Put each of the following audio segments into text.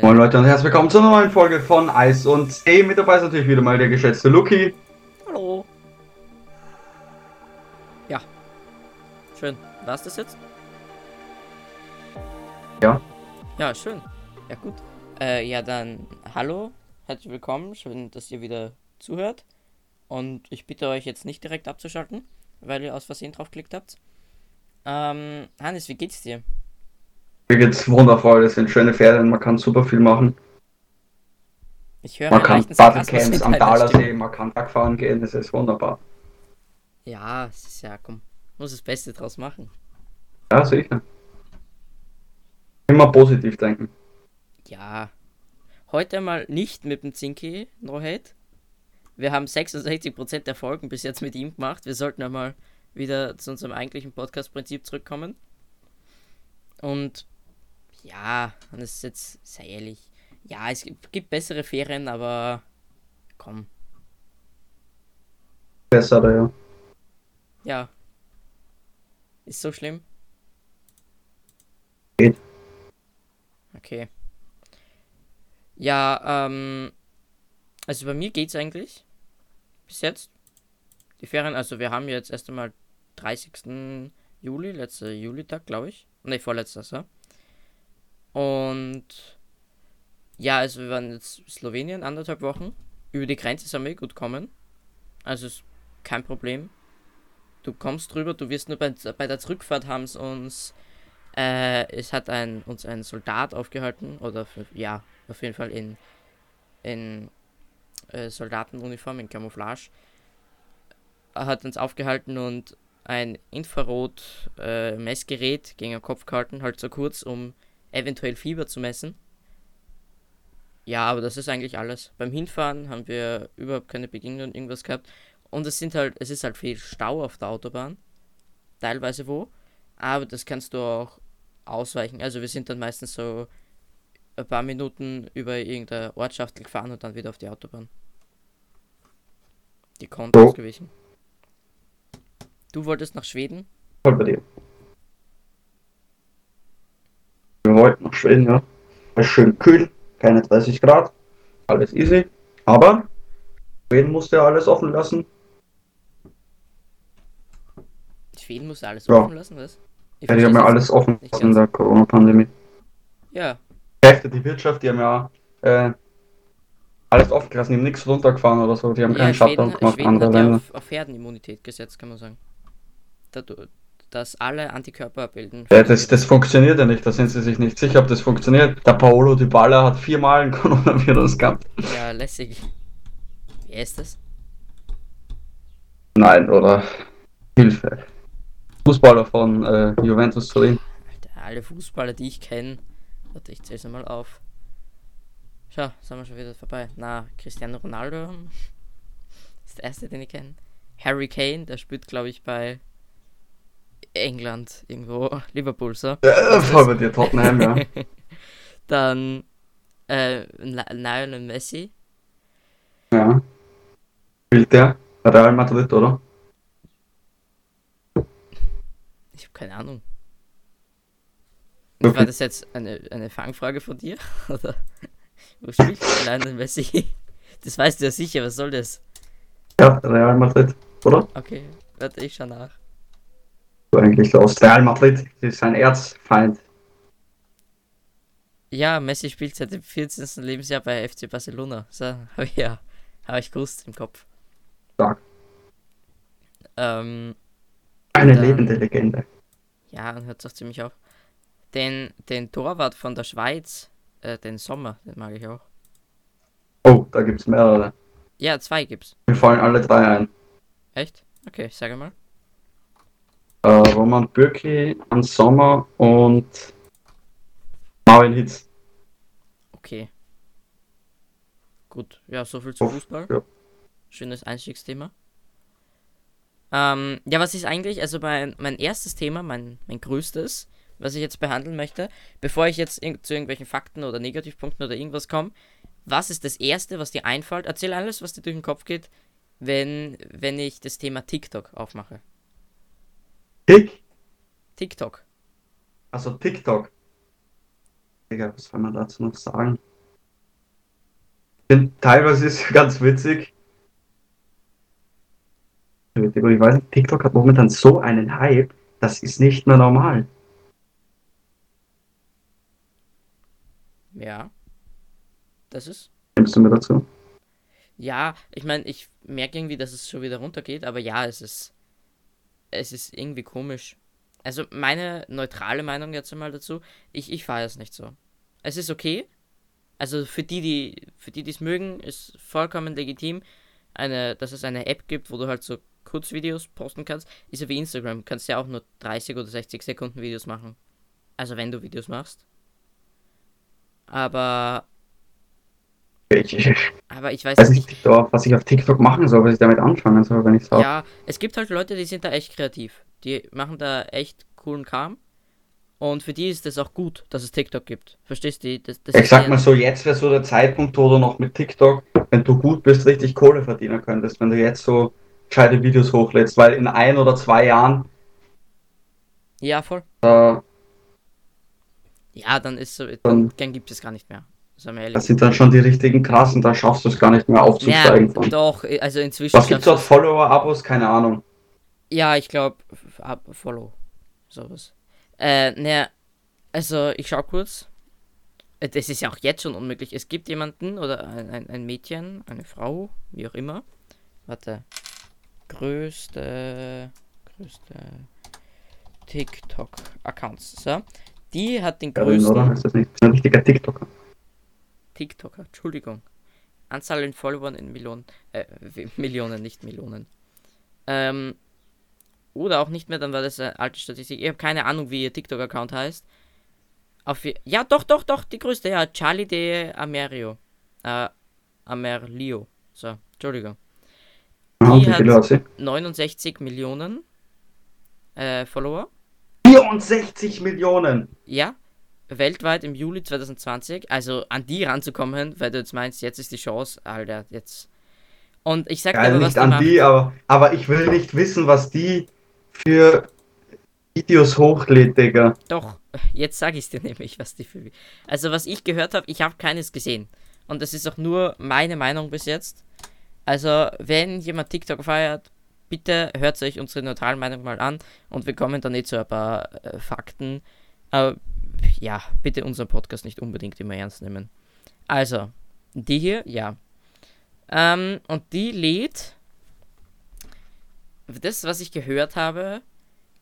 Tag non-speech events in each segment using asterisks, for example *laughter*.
Moin Leute und herzlich willkommen zu einer neuen Folge von Eis und Stay. Mit dabei ist natürlich wieder mal der geschätzte Luki. hallo. Ja. Schön. War's das jetzt? Ja. Ja, schön. Ja, gut. Äh, ja, dann hallo. Herzlich willkommen. Schön, dass ihr wieder zuhört. Und ich bitte euch jetzt nicht direkt abzuschalten, weil ihr aus Versehen draufgeklickt habt. Ähm, Hannes, wie geht's dir? Mir geht's wundervoll, es sind schöne Ferien, man kann super viel machen. Ich höre Man kann Battlecamps am Stimme. man kann Bergfahren gehen, es ist wunderbar. Ja, es ist ja, komm. Muss das Beste draus machen. Ja, sicher. Immer positiv denken. Ja. Heute mal nicht mit dem Zinki, no hate. Wir haben 66% der Folgen bis jetzt mit ihm gemacht. Wir sollten ja mal wieder zu unserem eigentlichen Podcast-Prinzip zurückkommen. Und ja, und es ist jetzt, sei ehrlich, ja, es gibt, gibt bessere Ferien, aber komm, Bessere, ja. ja. Ist so schlimm? Geht. Okay. Ja, ähm, also bei mir geht's eigentlich. Bis jetzt. Die Ferien, also wir haben jetzt erst einmal 30. Juli, letzter Julitag, glaube ich. Ne, vorletzter, so. Und ja, also wir waren jetzt Slowenien anderthalb Wochen. Über die Grenze sind wir eh gut kommen. Also ist kein Problem. Du kommst drüber, du wirst nur bei, bei der Zurückfahrt haben es uns äh, es hat ein, uns ein Soldat aufgehalten, oder ja, auf jeden Fall in, in äh, Soldatenuniform, in Camouflage. Er hat uns aufgehalten und ein Infrarot-Messgerät gegen den Kopf gehalten, halt so kurz, um eventuell Fieber zu messen. Ja, aber das ist eigentlich alles. Beim Hinfahren haben wir überhaupt keine Begegnung und irgendwas gehabt. Und es sind halt, es ist halt viel Stau auf der Autobahn. Teilweise wo. Aber das kannst du auch ausweichen. Also wir sind dann meistens so ein paar Minuten über irgendeine Ortschaft gefahren und dann wieder auf die Autobahn. Die konnte So. ausgewichen. Du wolltest nach Schweden? Voll bei dir. Wollten nach Schweden, ja. Es ist schön kühl, keine 30 Grad, alles easy. Aber Schweden musste ja alles offen lassen. Schweden musste alles Ja. offen lassen, was? Ich Ja, die haben ja alles offen lassen in der Corona-Pandemie. Ja, Hälfte die Wirtschaft, die haben ja äh, alles offen gelassen, die haben nichts runtergefahren oder so, die haben ja keinen Shutdown Schweden, gemacht, Schweden andere hat ja auf, auf Herdenimmunität gesetzt, kann man sagen. Dadurch, dass alle Antikörper bilden. Ja, das, das funktioniert ja nicht, da sind sie sich nicht sicher, ob das funktioniert. Der Paolo Dybala hat viermal ein Coronavirus gehabt. Ja, lässig. Wer ist das? Nein, oder Hilfe. Fußballer von äh, Juventus Turin. Alter, alle Fußballer, die ich kenne. Warte, ich zähl's mal auf. Schau, sind wir schon wieder vorbei. Na, Cristiano Ronaldo *laughs* ist der erste, den ich kenne. Harry Kane, der spielt, glaube ich, bei England irgendwo, Liverpool, so. Ja, voll bei dir, Tottenham, ja. *laughs* Dann äh, Li- Lionel Messi. ja. Spielt der? Real Madrid, oder? Ich habe keine Ahnung. War Okay. das jetzt eine, eine Fangfrage von dir? *laughs* Oder wo spielt Lionel Messi? Das weißt du ja sicher, was soll das? Ja, Real Madrid, oder? Okay, warte, ich schau nach. Eigentlich aus Real Madrid ist sein Erzfeind. Ja, Messi spielt seit dem 14. Lebensjahr bei FC Barcelona. So, *laughs* habe ich ja, habe ich gewusst im Kopf. Stark. Ähm, Eine Dann- lebende Legende. ja, und hört auch ziemlich auf. Den, den Torwart von der Schweiz, äh, den Sommer, den mag ich auch. Oh, da gibt's mehrere. Ja, zwei gibt's. Mir fallen alle drei ein. Echt? Okay, sage mal. Äh, Roman Bürki, An Sommer und Marvin Hitz. Okay. Gut, ja, so viel zu Fußball. ja. Schönes Einstiegsthema. Ähm, ja, was ist eigentlich, also mein, mein erstes Thema, mein, mein größtes, was ich jetzt behandeln möchte, bevor ich jetzt irg zu irgendwelchen Fakten oder Negativpunkten oder irgendwas komme, was ist das Erste, was dir einfällt? Erzähl alles, was dir durch den Kopf geht, wenn, wenn ich das Thema TikTok aufmache. Tick? TikTok. Also TikTok. Digga, was soll man dazu noch sagen? Denn teilweise ist es ganz witzig. Ich weiß nicht, TikTok hat momentan so einen Hype, das ist nicht mehr normal. Ja. Das ist. Nimmst du mir dazu? Ja, ich meine, ich merke irgendwie, dass es schon wieder runtergeht, aber ja, es ist. Es ist irgendwie komisch. Also meine neutrale Meinung jetzt einmal dazu, ich, ich fahre es nicht so. Es ist okay. Also für die, die, für die, es mögen, ist vollkommen legitim, eine, dass es eine App gibt, wo du halt so Kurzvideos posten kannst. Ist ja wie Instagram, kannst ja auch nur 30 oder 60 Sekunden Videos machen. Also wenn du Videos machst. Aber. Ich, aber ich weiß, weiß nicht, was ich auf TikTok machen soll, was ich damit anfangen soll, wenn ich sage. Ja, es gibt halt Leute, die sind da echt kreativ. Die machen da echt coolen Kram. Und für die ist es auch gut, dass es TikTok gibt. Verstehst du? Das, das ich sag mal so, jetzt wäre so der Zeitpunkt, wo du noch mit TikTok, wenn du gut bist, richtig Kohle verdienen könntest. Wenn du jetzt so gescheite Videos hochlädst, weil in ein oder zwei Jahren. Ja, voll. Äh, ja, dann ist so, dann, dann gibt es gar nicht mehr. Das sind dann schon die richtigen krassen, da schaffst du es gar nicht mehr aufzusteigen. Ja, doch, also inzwischen. Was gibt's dort? Follower, Abos? Keine Ahnung. Ja, ich glaube, Follow. Sowas. Äh, naja, also ich schau kurz. Äh, das ist ja auch jetzt schon unmöglich. Es gibt jemanden oder ein, ein, Mädchen, eine Frau, wie auch immer. Warte. Größte. Größte. TikTok-Accounts. So. Die hat den größten. Oder? Ist das nicht ein richtiger TikToker? TikToker, Entschuldigung. Anzahl in Followern in Millionen. Äh, *laughs* Millionen, nicht Millionen. Ähm, oder auch nicht mehr, dann war das eine alte Statistik. Ich habe keine Ahnung, wie ihr TikTok-Account heißt. Auf, ja, doch, doch, doch, die größte, ja. Charlie de Amerio. Äh, Amerlio. So, Entschuldigung. Die hat 69 Millionen äh, Follower. 64 Millionen! Ja, weltweit im Juli 2020. Also an die ranzukommen, weil du jetzt meinst, jetzt ist die Chance, Alter, jetzt. Und ich sag dir aber, was nicht an die, die aber, aber ich will nicht wissen, was die für Videos hochlädt, Digga. Doch, jetzt sage ich dir *laughs* nämlich, was die für. Also, was ich gehört habe, ich habe keines gesehen. Und das ist auch nur meine Meinung bis jetzt. Also, wenn jemand TikTok feiert, bitte hört euch unsere neutrale Meinung mal an und wir kommen dann nicht zu ein paar äh, Fakten. Aber ja, bitte unseren Podcast nicht unbedingt immer ernst nehmen. Also, die hier, ja. Ähm, und die lädt, das, was ich gehört habe,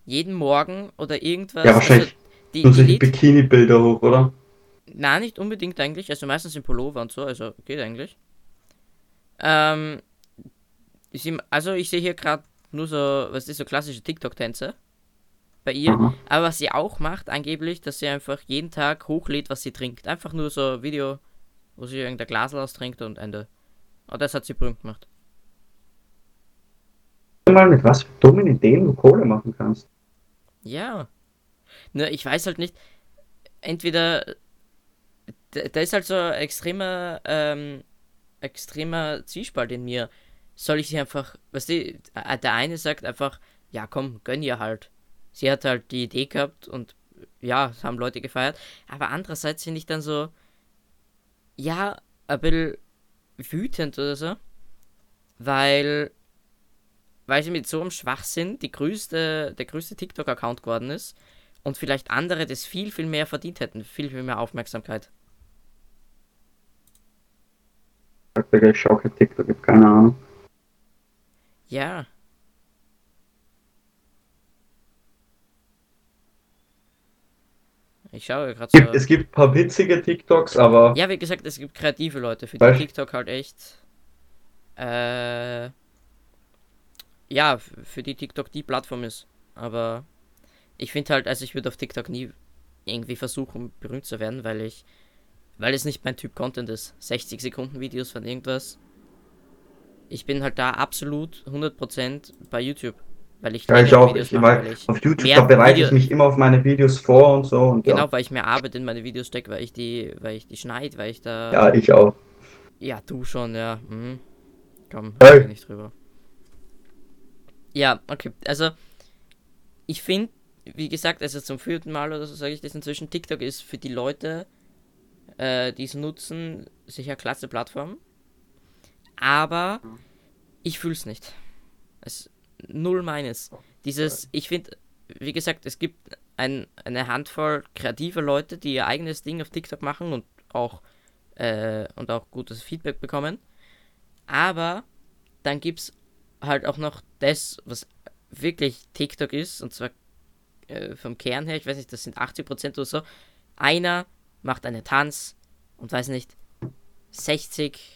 jeden Morgen oder irgendwas. Ja, wahrscheinlich. Also, die, solche Bikini-Bilder hoch, oder? Nein, nicht unbedingt eigentlich. Also meistens in Pullover und so, also geht eigentlich. Ähm, also ich sehe hier gerade nur so, was ist so klassische TikTok-Tänze bei ihr. Mhm. Aber was sie auch macht, angeblich, dass sie einfach jeden Tag hochlädt, was sie trinkt. Einfach nur so ein Video, wo sie irgendein Glas austrinkt und Ende. Und das hat sie berühmt gemacht. Mal mit was für dummen Ideen du Kohle machen kannst. Ja. Nur ich weiß halt nicht, entweder da ist halt so ein extremer, ähm, extremer Zwiespalt in mir soll ich sie einfach, weißt du, äh, der eine sagt einfach, ja komm, gönn ihr halt. Sie hat halt die Idee gehabt und ja, es haben Leute gefeiert. Aber andererseits finde ich dann so, ja, ein bisschen wütend oder so. Weil, weil sie mit so einem Schwachsinn die größte, der größte TikTok-Account geworden ist und vielleicht andere das viel, viel mehr verdient hätten. Viel, viel mehr Aufmerksamkeit. Ich schaue kein TikTok, ich habe keine Ahnung. Ja. Ich schaue gerade so. Es gibt ein paar witzige TikToks, aber. Ja, wie gesagt, es gibt kreative Leute, für die? TikTok halt echt. Äh. Ja, für die TikTok die Plattform ist. Aber ich finde halt, also ich würde auf TikTok nie irgendwie versuchen, berühmt zu werden, weil ich. Weil es nicht mein Typ Content ist. 60 Sekunden Videos von irgendwas ich bin halt da absolut 100% bei YouTube. Weil ich, ja, ich auch. Videos ich, mache, ich auf YouTube da bereite Video ich mich immer auf meine Videos vor und so. Und genau, ja. weil ich mehr Arbeit in meine Videos stecke, weil ich die, weil ich die schneide, weil ich da. Ja, ich auch. Ja, du schon, ja. Mhm. Komm, hey. nicht drüber. Ja, okay. Also, ich finde, wie gesagt, also zum vierten Mal oder so sage ich das inzwischen, TikTok ist für die Leute, äh, die es nutzen, sicher klasse Plattform Aber ich fühle es nicht. Es null meines. Dieses, ich finde, wie gesagt, es gibt ein, eine Handvoll kreative Leute, die ihr eigenes Ding auf TikTok machen und auch, äh, und auch gutes Feedback bekommen. Aber dann gibt es halt auch noch das, was wirklich TikTok ist, und zwar äh, vom Kern her, ich weiß nicht, das sind 80% oder so. Einer macht einen Tanz und weiß nicht, 60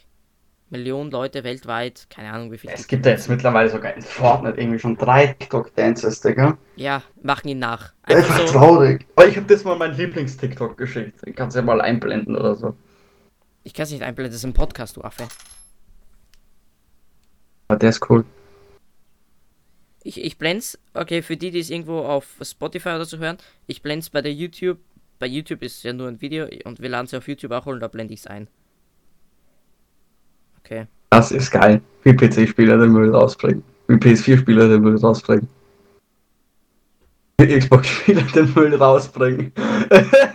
Millionen Leute weltweit, keine Ahnung wie viel. Es gibt ja jetzt mittlerweile sogar in Fortnite irgendwie schon drei TikTok-Dances, Digga. Ja, machen ihn nach. *laughs* Einfach, Einfach so. traurig. Aber ich habe das mal mein Lieblings-TikTok geschickt. Den kannst du ja mal einblenden oder so. Ich kann es nicht einblenden, das ist ein Podcast, du Affe. Aber der ist cool. Ich, ich blende okay, für die, die es irgendwo auf Spotify oder so hören, ich blende es bei der YouTube. Bei YouTube ist es ja nur ein Video und wir laden es auf YouTube auch holen, da blende ich es ein. Okay. Das ist geil. Wie PC-Spieler den Müll rausbringen. Wie PS4-Spieler den Müll rausbringen. Wie Xbox-Spieler den Müll rausbringen. *laughs*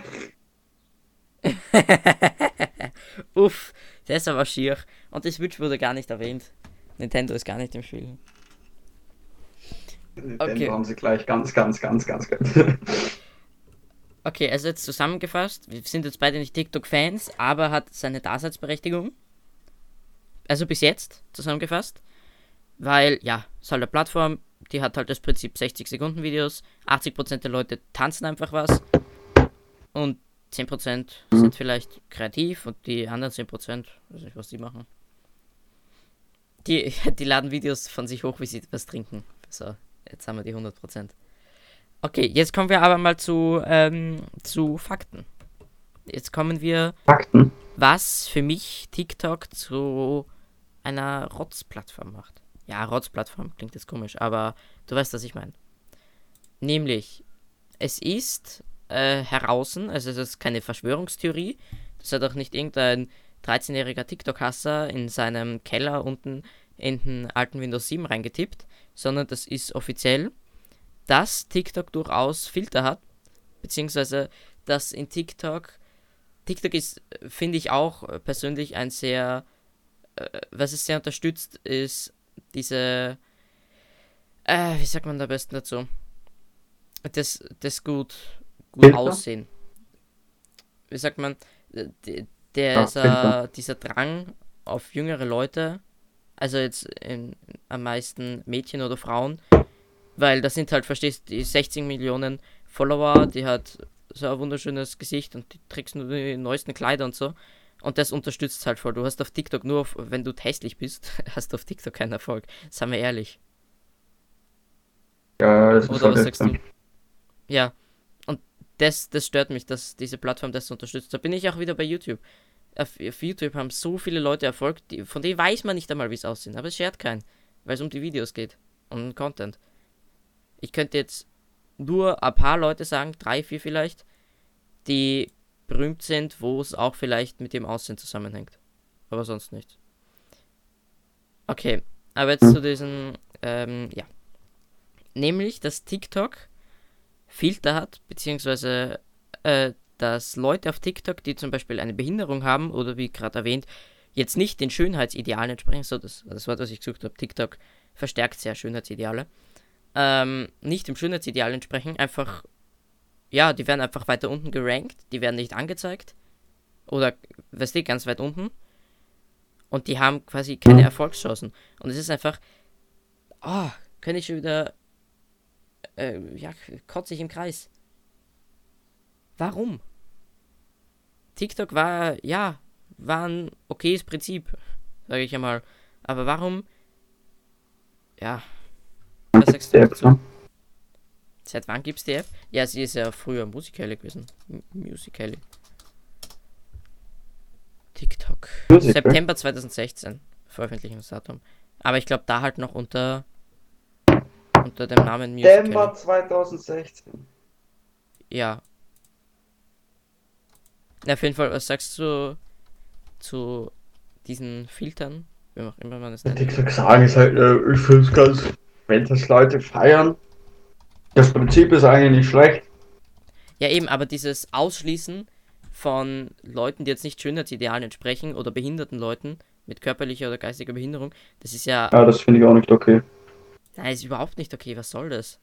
Uff, der ist aber schier. Und das Switch wurde gar nicht erwähnt. Nintendo ist gar nicht im Spiel. Nintendo okay. haben sie gleich ganz, ganz, ganz, ganz, ganz. okay, also jetzt zusammengefasst, wir sind jetzt beide nicht TikTok-Fans, aber hat seine Daseinsberechtigung also bis jetzt zusammengefasst. Weil, ja, es ist halt eine Plattform, die hat halt das Prinzip 60 Sekunden Videos, 80% der Leute tanzen einfach was und 10% mhm. sind vielleicht kreativ und die anderen 10%, weiß nicht, was die machen. Die, *laughs* die laden Videos von sich hoch, wie sie was trinken. So, jetzt haben wir die 100%. Okay, jetzt kommen wir aber mal zu, ähm, zu Fakten. Jetzt kommen wir. Fakten. Was für mich TikTok zu einer Rotzplattform macht. Ja, Rotzplattform klingt jetzt komisch, aber du weißt, was ich meine. Nämlich, es ist äh, heraus, also es ist keine Verschwörungstheorie, das hat auch nicht irgendein 13-jähriger TikTok-Hasser in seinem Keller unten in den alten Windows 7 reingetippt, sondern das ist offiziell, dass TikTok durchaus Filter hat, beziehungsweise dass in TikTok, TikTok ist, finde ich auch persönlich ein sehr äh, was es sehr unterstützt, ist diese, äh, wie sagt man da am besten dazu? Das, das gut, gut aussehen. Wie sagt man, der, dieser, dieser Drang auf jüngere Leute, also jetzt in, am meisten Mädchen oder Frauen, weil das sind halt, verstehst du, die 60 Millionen Follower, die hat so ein wunderschönes Gesicht und die trägst nur die neuesten Kleider und so. Und das unterstützt halt voll. Du hast auf TikTok nur, auf, wenn du hässlich bist, *laughs* hast du auf TikTok keinen Erfolg. Seien wir ehrlich. Ja, das Oder was sagst du? Ja. Und das, das stört mich, dass diese Plattform das unterstützt. Da bin ich auch wieder bei YouTube. Auf, auf YouTube haben so viele Leute Erfolg, die, von denen weiß man nicht einmal, wie es aussieht. Aber es schert keinen, weil es um die Videos geht und um Content. Ich könnte jetzt nur ein paar Leute sagen, drei, vier vielleicht, die berühmt sind, wo es auch vielleicht mit dem Aussehen zusammenhängt. Aber sonst nicht. Okay, aber jetzt zu diesen, ähm, ja. Nämlich, dass TikTok Filter hat, beziehungsweise, äh, dass Leute auf TikTok, die zum Beispiel eine Behinderung haben oder wie gerade erwähnt, jetzt nicht den Schönheitsidealen entsprechen, so das, das Wort, was ich gesucht habe, TikTok verstärkt sehr Schönheitsideale, ähm, nicht dem Schönheitsideal entsprechen, einfach ja, die werden einfach weiter unten gerankt, die werden nicht angezeigt. Oder, weißt du, ganz weit unten. Und die haben quasi keine. Erfolgschancen. Und es ist einfach, oh, kann ich schon wieder, äh, ja, kotze ich im Kreis. Warum? TikTok war, ja, war ein okayes Prinzip, sage ich einmal. Aber warum, ja, was sagst du dazu? Seit wann gibt's die App? Ja, sie ist ja früher Musical.ly gewesen. Musical.ly. TikTok. Musical? September 2016. Veröffentlichungsdatum. Aber ich glaube da halt noch unter unter dem Namen Musical. September 2016. Ja. ja. Auf jeden Fall, was sagst du zu diesen Filtern? Wie auch immer man es nennt. TikTok sagen ist halt, äh, ich finde es ganz, wenn das Leute feiern, das Prinzip ist eigentlich nicht schlecht. Ja, eben, aber dieses Ausschließen von Leuten, die jetzt nicht Schönheitsidealen entsprechen oder behinderten Leuten, mit körperlicher oder geistiger Behinderung. Das ist ja. Ja, das finde ich auch nicht okay. Nein, ist überhaupt nicht okay. Was soll das?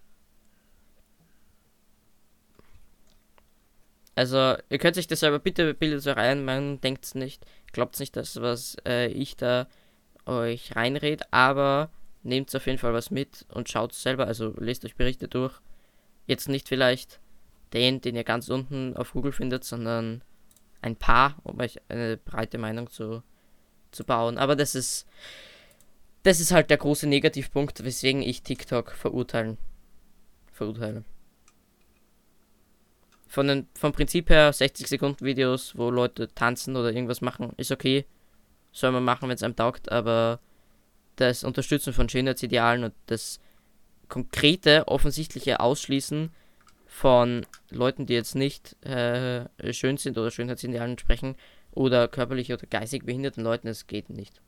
Also, ihr könnt sich das selber bitte bildet euch ein, man denkt nicht, glaubt nicht, dass was äh, ich da euch reinred, aber nehmt auf jeden Fall was mit und schaut selber, also lest euch Berichte durch. Jetzt nicht vielleicht den, den ihr ganz unten auf Google findet, sondern ein paar, um euch eine breite Meinung zu, zu bauen. Aber das ist, das ist halt der große Negativpunkt, weswegen ich TikTok verurteilen, verurteile. Von den, vom Prinzip her 60 Sekunden Videos, wo Leute tanzen oder irgendwas machen, ist okay. Soll man machen, wenn es einem taugt, aber das Unterstützen von Schönheitsidealen und das konkrete, offensichtliche Ausschließen von Leuten, die jetzt nicht äh, schön sind oder Schönheitsidealen entsprechen oder körperlich oder geistig behinderten Leuten, das geht nicht.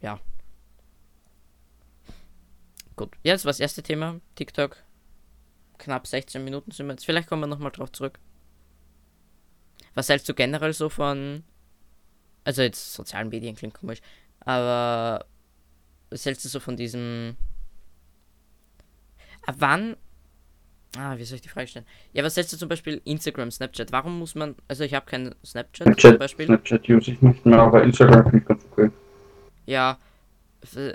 Ja. Gut, jetzt war das erste Thema, TikTok. Knapp 16 Minuten sind wir jetzt. Vielleicht kommen wir nochmal drauf zurück. Was hältst du generell so von. Also jetzt sozialen Medien klingt komisch. Aber was hältst du so von diesem Ab wann. Ah, wie soll ich die Frage stellen? Ja, was hältst du zum Beispiel Instagram, Snapchat? Warum muss man. Also, ich habe keinen Snapchat, Snapchat zum Beispiel. Snapchat use ich nicht mehr, aber Instagram finde ich ganz okay. Ja,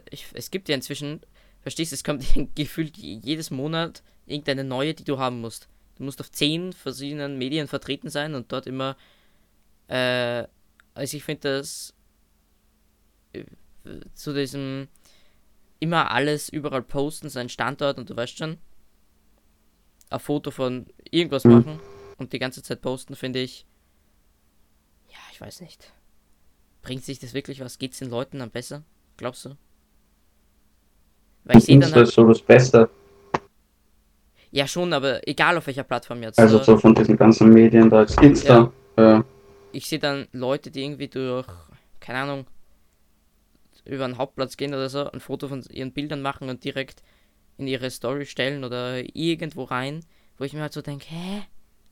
ich, es gibt ja inzwischen. Verstehst du, es kommt *laughs* gefühlt jedes Monat irgendeine neue, die du haben musst. Du musst auf zehn verschiedenen Medien vertreten sein und dort immer. Äh, also, ich finde das. Äh, zu diesem immer alles überall posten, seinen Standort und du weißt schon, ein Foto von irgendwas mhm. machen und die ganze Zeit posten, finde ich, ja, ich weiß nicht. Bringt sich das wirklich was? Geht es den Leuten am besser? Glaubst du? Weil ich sehe dann. Halt, so das Beste. Ja, schon, aber egal auf welcher Plattform jetzt. Also, so von diesen ganzen Medien, da ist Insta. Ja. Äh. Ich sehe dann Leute, die irgendwie durch, keine Ahnung, über einen Hauptplatz gehen oder so, ein Foto von ihren Bildern machen und direkt in ihre Story stellen oder irgendwo rein, wo ich mir halt so denke, hä?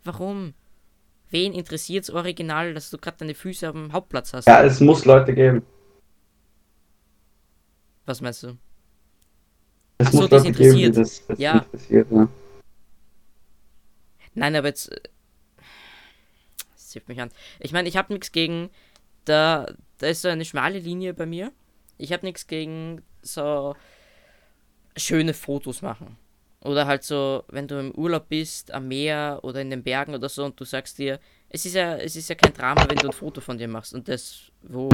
Warum? Wen interessiert es original, dass du gerade deine Füße am Hauptplatz hast? Ja, es muss Leute geben. Was meinst du? Es Achso, das interessiert. Geben, das, das ja. Interessiert, ja. Nein, aber jetzt. Hilft mich an. Ich meine, ich habe nichts gegen. Da, da ist so eine schmale Linie bei mir ich habe nichts gegen so schöne Fotos machen. Oder halt so, wenn du im Urlaub bist, am Meer oder in den Bergen oder so und du sagst dir, es ist ja, es ist ja kein Drama, wenn du ein Foto von dir machst und das wo,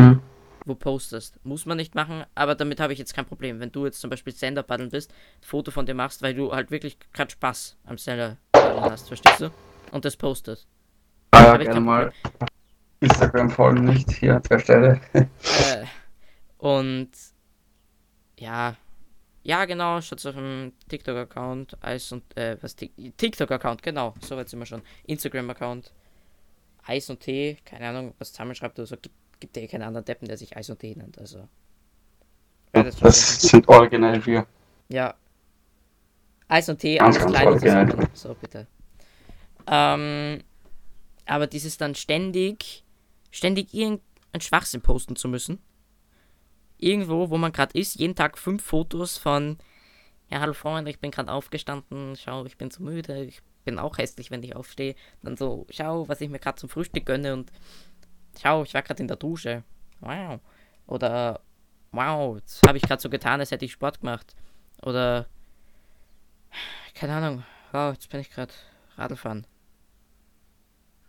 wo postest. Muss man nicht machen, aber damit habe ich jetzt kein Problem. Wenn du jetzt zum Beispiel Sender paddeln bist, ein Foto von dir machst, weil du halt wirklich gerade Spaß am Sender paddeln hast, verstehst du? Und das postest. Ah, ja, gerne mal *laughs* Instagram folgen nicht hier an der Stelle. *laughs* äh, und ja, ja genau, schaut auf dem TikTok-Account, Eis und, äh, was, TikTok-Account, genau, so weit sind wir schon. Instagram-Account, Eis und Tee, keine Ahnung, was zusammenschreibt oder so, gibt, gibt ja eh keinen anderen Deppen, der sich Eis und Tee nennt, also. Ja, das, das sind originell wir. Ja. Eis und Tee, alles klein zusammen. So, bitte. Ähm, aber dieses dann ständig, ständig irgendein Schwachsinn posten zu müssen irgendwo, wo man gerade ist, jeden Tag fünf Fotos von, ja, hallo Freunde, ich bin gerade aufgestanden, schau, ich bin zu müde, ich bin auch hässlich, wenn ich aufstehe. Dann so, schau, was ich mir gerade zum Frühstück gönne und schau, ich war gerade in der Dusche. Wow. Oder wow, jetzt habe ich gerade so getan, als hätte ich Sport gemacht. Oder keine Ahnung, wow, jetzt bin ich gerade Radlfahren.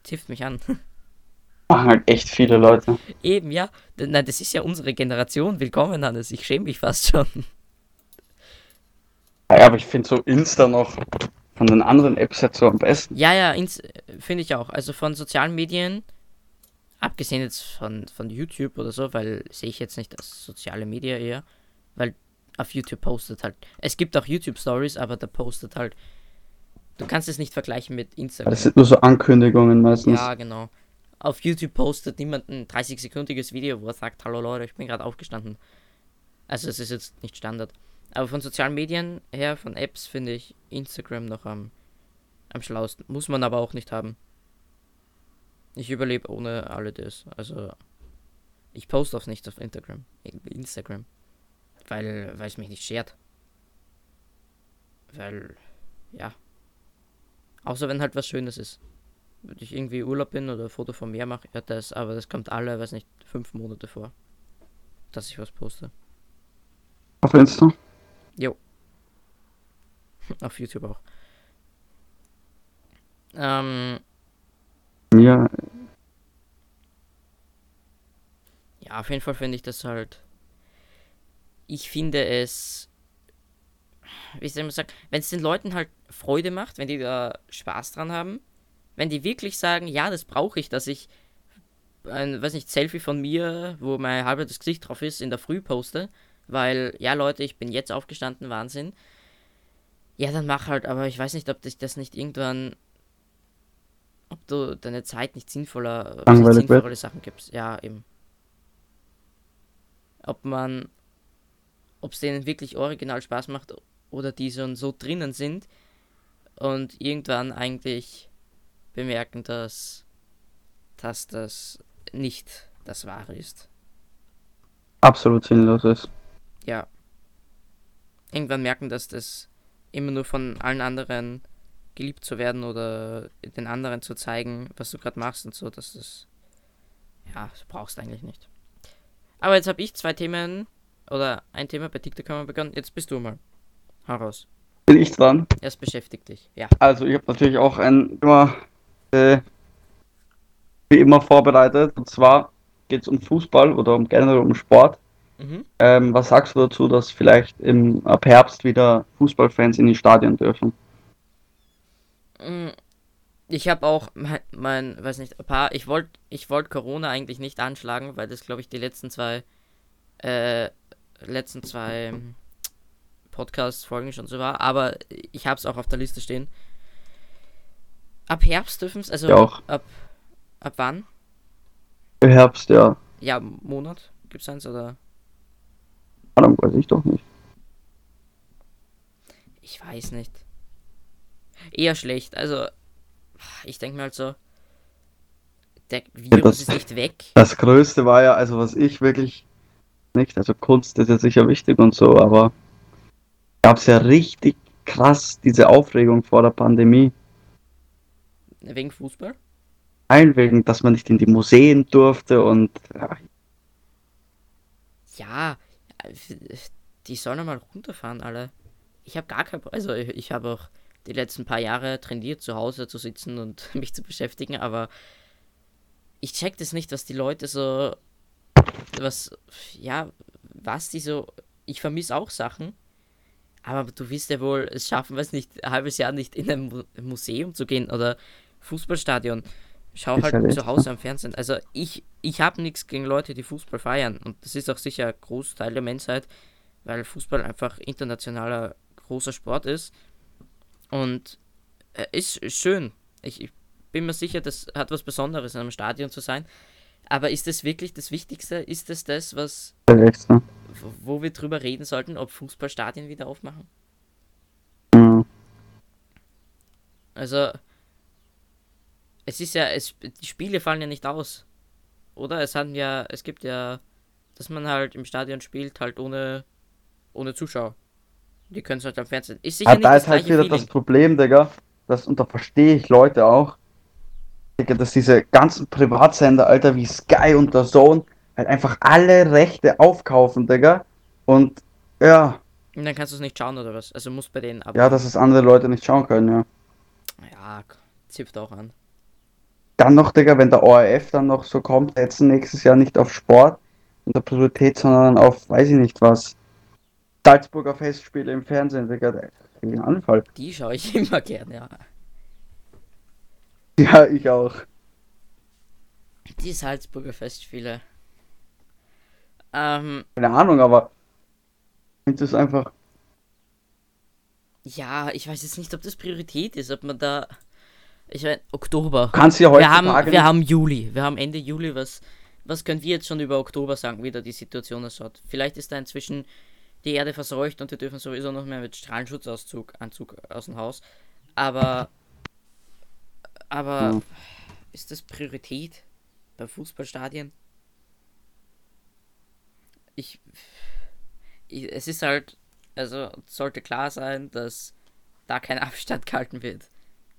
Tifft mich an. *laughs* Machen halt echt viele Leute. Eben, ja. Nein, das ist ja unsere Generation. Willkommen, Hannes. Ich schäme mich fast schon. Ja, aber ich finde so Insta noch von den anderen Apps jetzt so am besten. Ja, ja, finde ich auch. Also von sozialen Medien, abgesehen jetzt von, von YouTube oder so, weil sehe ich jetzt nicht als soziale Media eher, weil auf YouTube postet halt. Es gibt auch YouTube Stories, aber da postet halt. Du kannst es nicht vergleichen mit Instagram. Das sind nur so Ankündigungen meistens. Ja, genau auf YouTube postet niemand ein 30-sekündiges Video, wo er sagt, hallo Leute, ich bin gerade aufgestanden. Also es ist jetzt nicht Standard. Aber von sozialen Medien her, von Apps, finde ich Instagram noch am, am schlausten. Muss man aber auch nicht haben. Ich überlebe ohne alle das. Also, ich poste auch nicht auf Instagram. Instagram. Weil, weil es mich nicht schert. Weil, ja. Außer wenn halt was Schönes ist. Wenn ich irgendwie Urlaub bin oder ein Foto von mir mache, ja das, aber das kommt alle, weiß nicht, fünf Monate vor. Dass ich was poste. Auf Insta? Jo. *laughs* Auf YouTube auch. Ähm, Ja, ja, auf jeden Fall finde ich das halt. Ich finde es. Wie soll man sagen? Wenn es den Leuten halt Freude macht, wenn die da Spaß dran haben, wenn die wirklich sagen, ja, das brauche ich, dass ich ein, weiß nicht, Selfie von mir, wo mein halbes Gesicht drauf ist, in der Früh poste, weil, ja, Leute, ich bin jetzt aufgestanden, Wahnsinn. Ja, dann mach halt, aber ich weiß nicht, ob dich das nicht irgendwann, ob du deine Zeit nicht sinnvoller, es nicht sinnvollere Sachen gibst. Ja, eben. Ob man, ob es denen wirklich original Spaß macht oder die schon so drinnen sind und irgendwann eigentlich bemerken, dass, dass das nicht das Wahre ist. absolut sinnlos ist. Ja. Irgendwann merken, dass das immer nur von allen anderen geliebt zu werden oder den anderen zu zeigen, was du gerade machst und so, dass das. Ja, das brauchst du eigentlich nicht. Aber jetzt habe ich zwei Themen oder ein Thema bei TikTok haben wir begonnen. Jetzt bist du mal. Hau raus. Bin ich dran? Erst beschäftigt dich. Ja. Also ich habe natürlich auch ein immer äh, wie immer vorbereitet. Und zwar geht es um Fußball oder um generell um Sport. Mhm. Ähm, was sagst du dazu, dass vielleicht im ab Herbst wieder Fußballfans in die Stadien dürfen? Mm, Ich habe auch mein, mein, weiß nicht, ein paar, ich wollte ich wollt Corona eigentlich nicht anschlagen, weil das glaube ich die letzten zwei äh, letzten zwei Podcast-Folgen schon so war, aber ich habe es auch auf der Liste stehen. Ab Herbst dürfen es, also Ja, auch. ab ab wann? Herbst, ja. Ja, Monat gibt's eins oder Ahnung, weiß ich doch nicht. ich weiß nicht. Eher schlecht, also ich denke mir halt so der Virus das- ist nicht weg. Das Größte war ja, also was ich wirklich nicht, also Kunst ist ja sicher wichtig und so, aber gab es ja richtig krass diese Aufregung vor der Pandemie. Wegen Fußball? Ein wegen, dass man nicht in die Museen durfte und ja, Ja, die sollen mal runterfahren, alle. Ich habe gar kein Also, ich, ich habe auch die letzten paar Jahre trainiert, zu Hause zu sitzen und *laughs* mich zu beschäftigen, aber ich check das nicht, was die Leute so. Was. Ja, was die so. Ich vermisse auch Sachen. Aber du wirst ja wohl es schaffen, weiß nicht, ein halbes Jahr nicht in ein Mu Museum zu gehen oder Fußballstadion. Schau halt halt zu Hause am Fernsehen. Also ich, ich habe nichts gegen Leute, die Fußball feiern. Und das ist auch sicher ein Großteil der Menschheit, weil Fußball einfach internationaler großer Sport ist. Und äh, ist ist schön. Ich, ich bin mir sicher, das hat was Besonderes, in einem Stadion zu sein. Aber ist das wirklich das Wichtigste? Ist das das, was, ne? Wo wir drüber reden sollten, ob Fußballstadien wieder aufmachen? Mhm. Also, es ist ja, es, die Spiele fallen ja nicht aus. Oder? Es haben ja, es gibt ja, dass man halt im Stadion spielt, halt ohne, ohne Zuschauer. Die können es halt am Fernsehen. Ist sicher Ah, nicht da das ist halt wieder das Feeling. Problem, Digga. Das, und da verstehe ich Leute auch. Digga, dass diese ganzen Privatsender, Alter, wie Sky und der Zone, halt einfach alle Rechte aufkaufen, Digga. Und ja, Und dann kannst du es nicht schauen oder was? Also musst bei denen ab. ja, dass es andere Leute nicht schauen können, ja. Ja, zipft auch an. Dann noch, Digga, wenn der ORF dann noch so kommt, setzen nächstes Jahr nicht auf Sport und der Priorität, sondern auf, weiß ich nicht was, Salzburger Festspiele im Fernsehen, Digga, einen Anfall. Die schaue ich *laughs* immer gern, ja. Ja, ich auch. Die Salzburger Festspiele. Ähm, Keine Ahnung, aber es einfach, ja, ich weiß jetzt nicht, ob das Priorität ist, ob man da. Ich meine, Oktober. du kannst ja Wir heutzutage haben, wir nicht- haben Juli. Wir haben Ende Juli. Was, was können wir jetzt schon über Oktober sagen, wie da die Situation ausschaut? Vielleicht ist da inzwischen die Erde verseucht und wir dürfen sowieso noch mehr mit Strahlenschutzanzug Anzug aus dem Haus. Aber. Aber. Ja. ist das Priorität bei Fußballstadien? Ich, ich, es ist halt, also sollte klar sein, dass da kein *laughs* Abstand gehalten wird.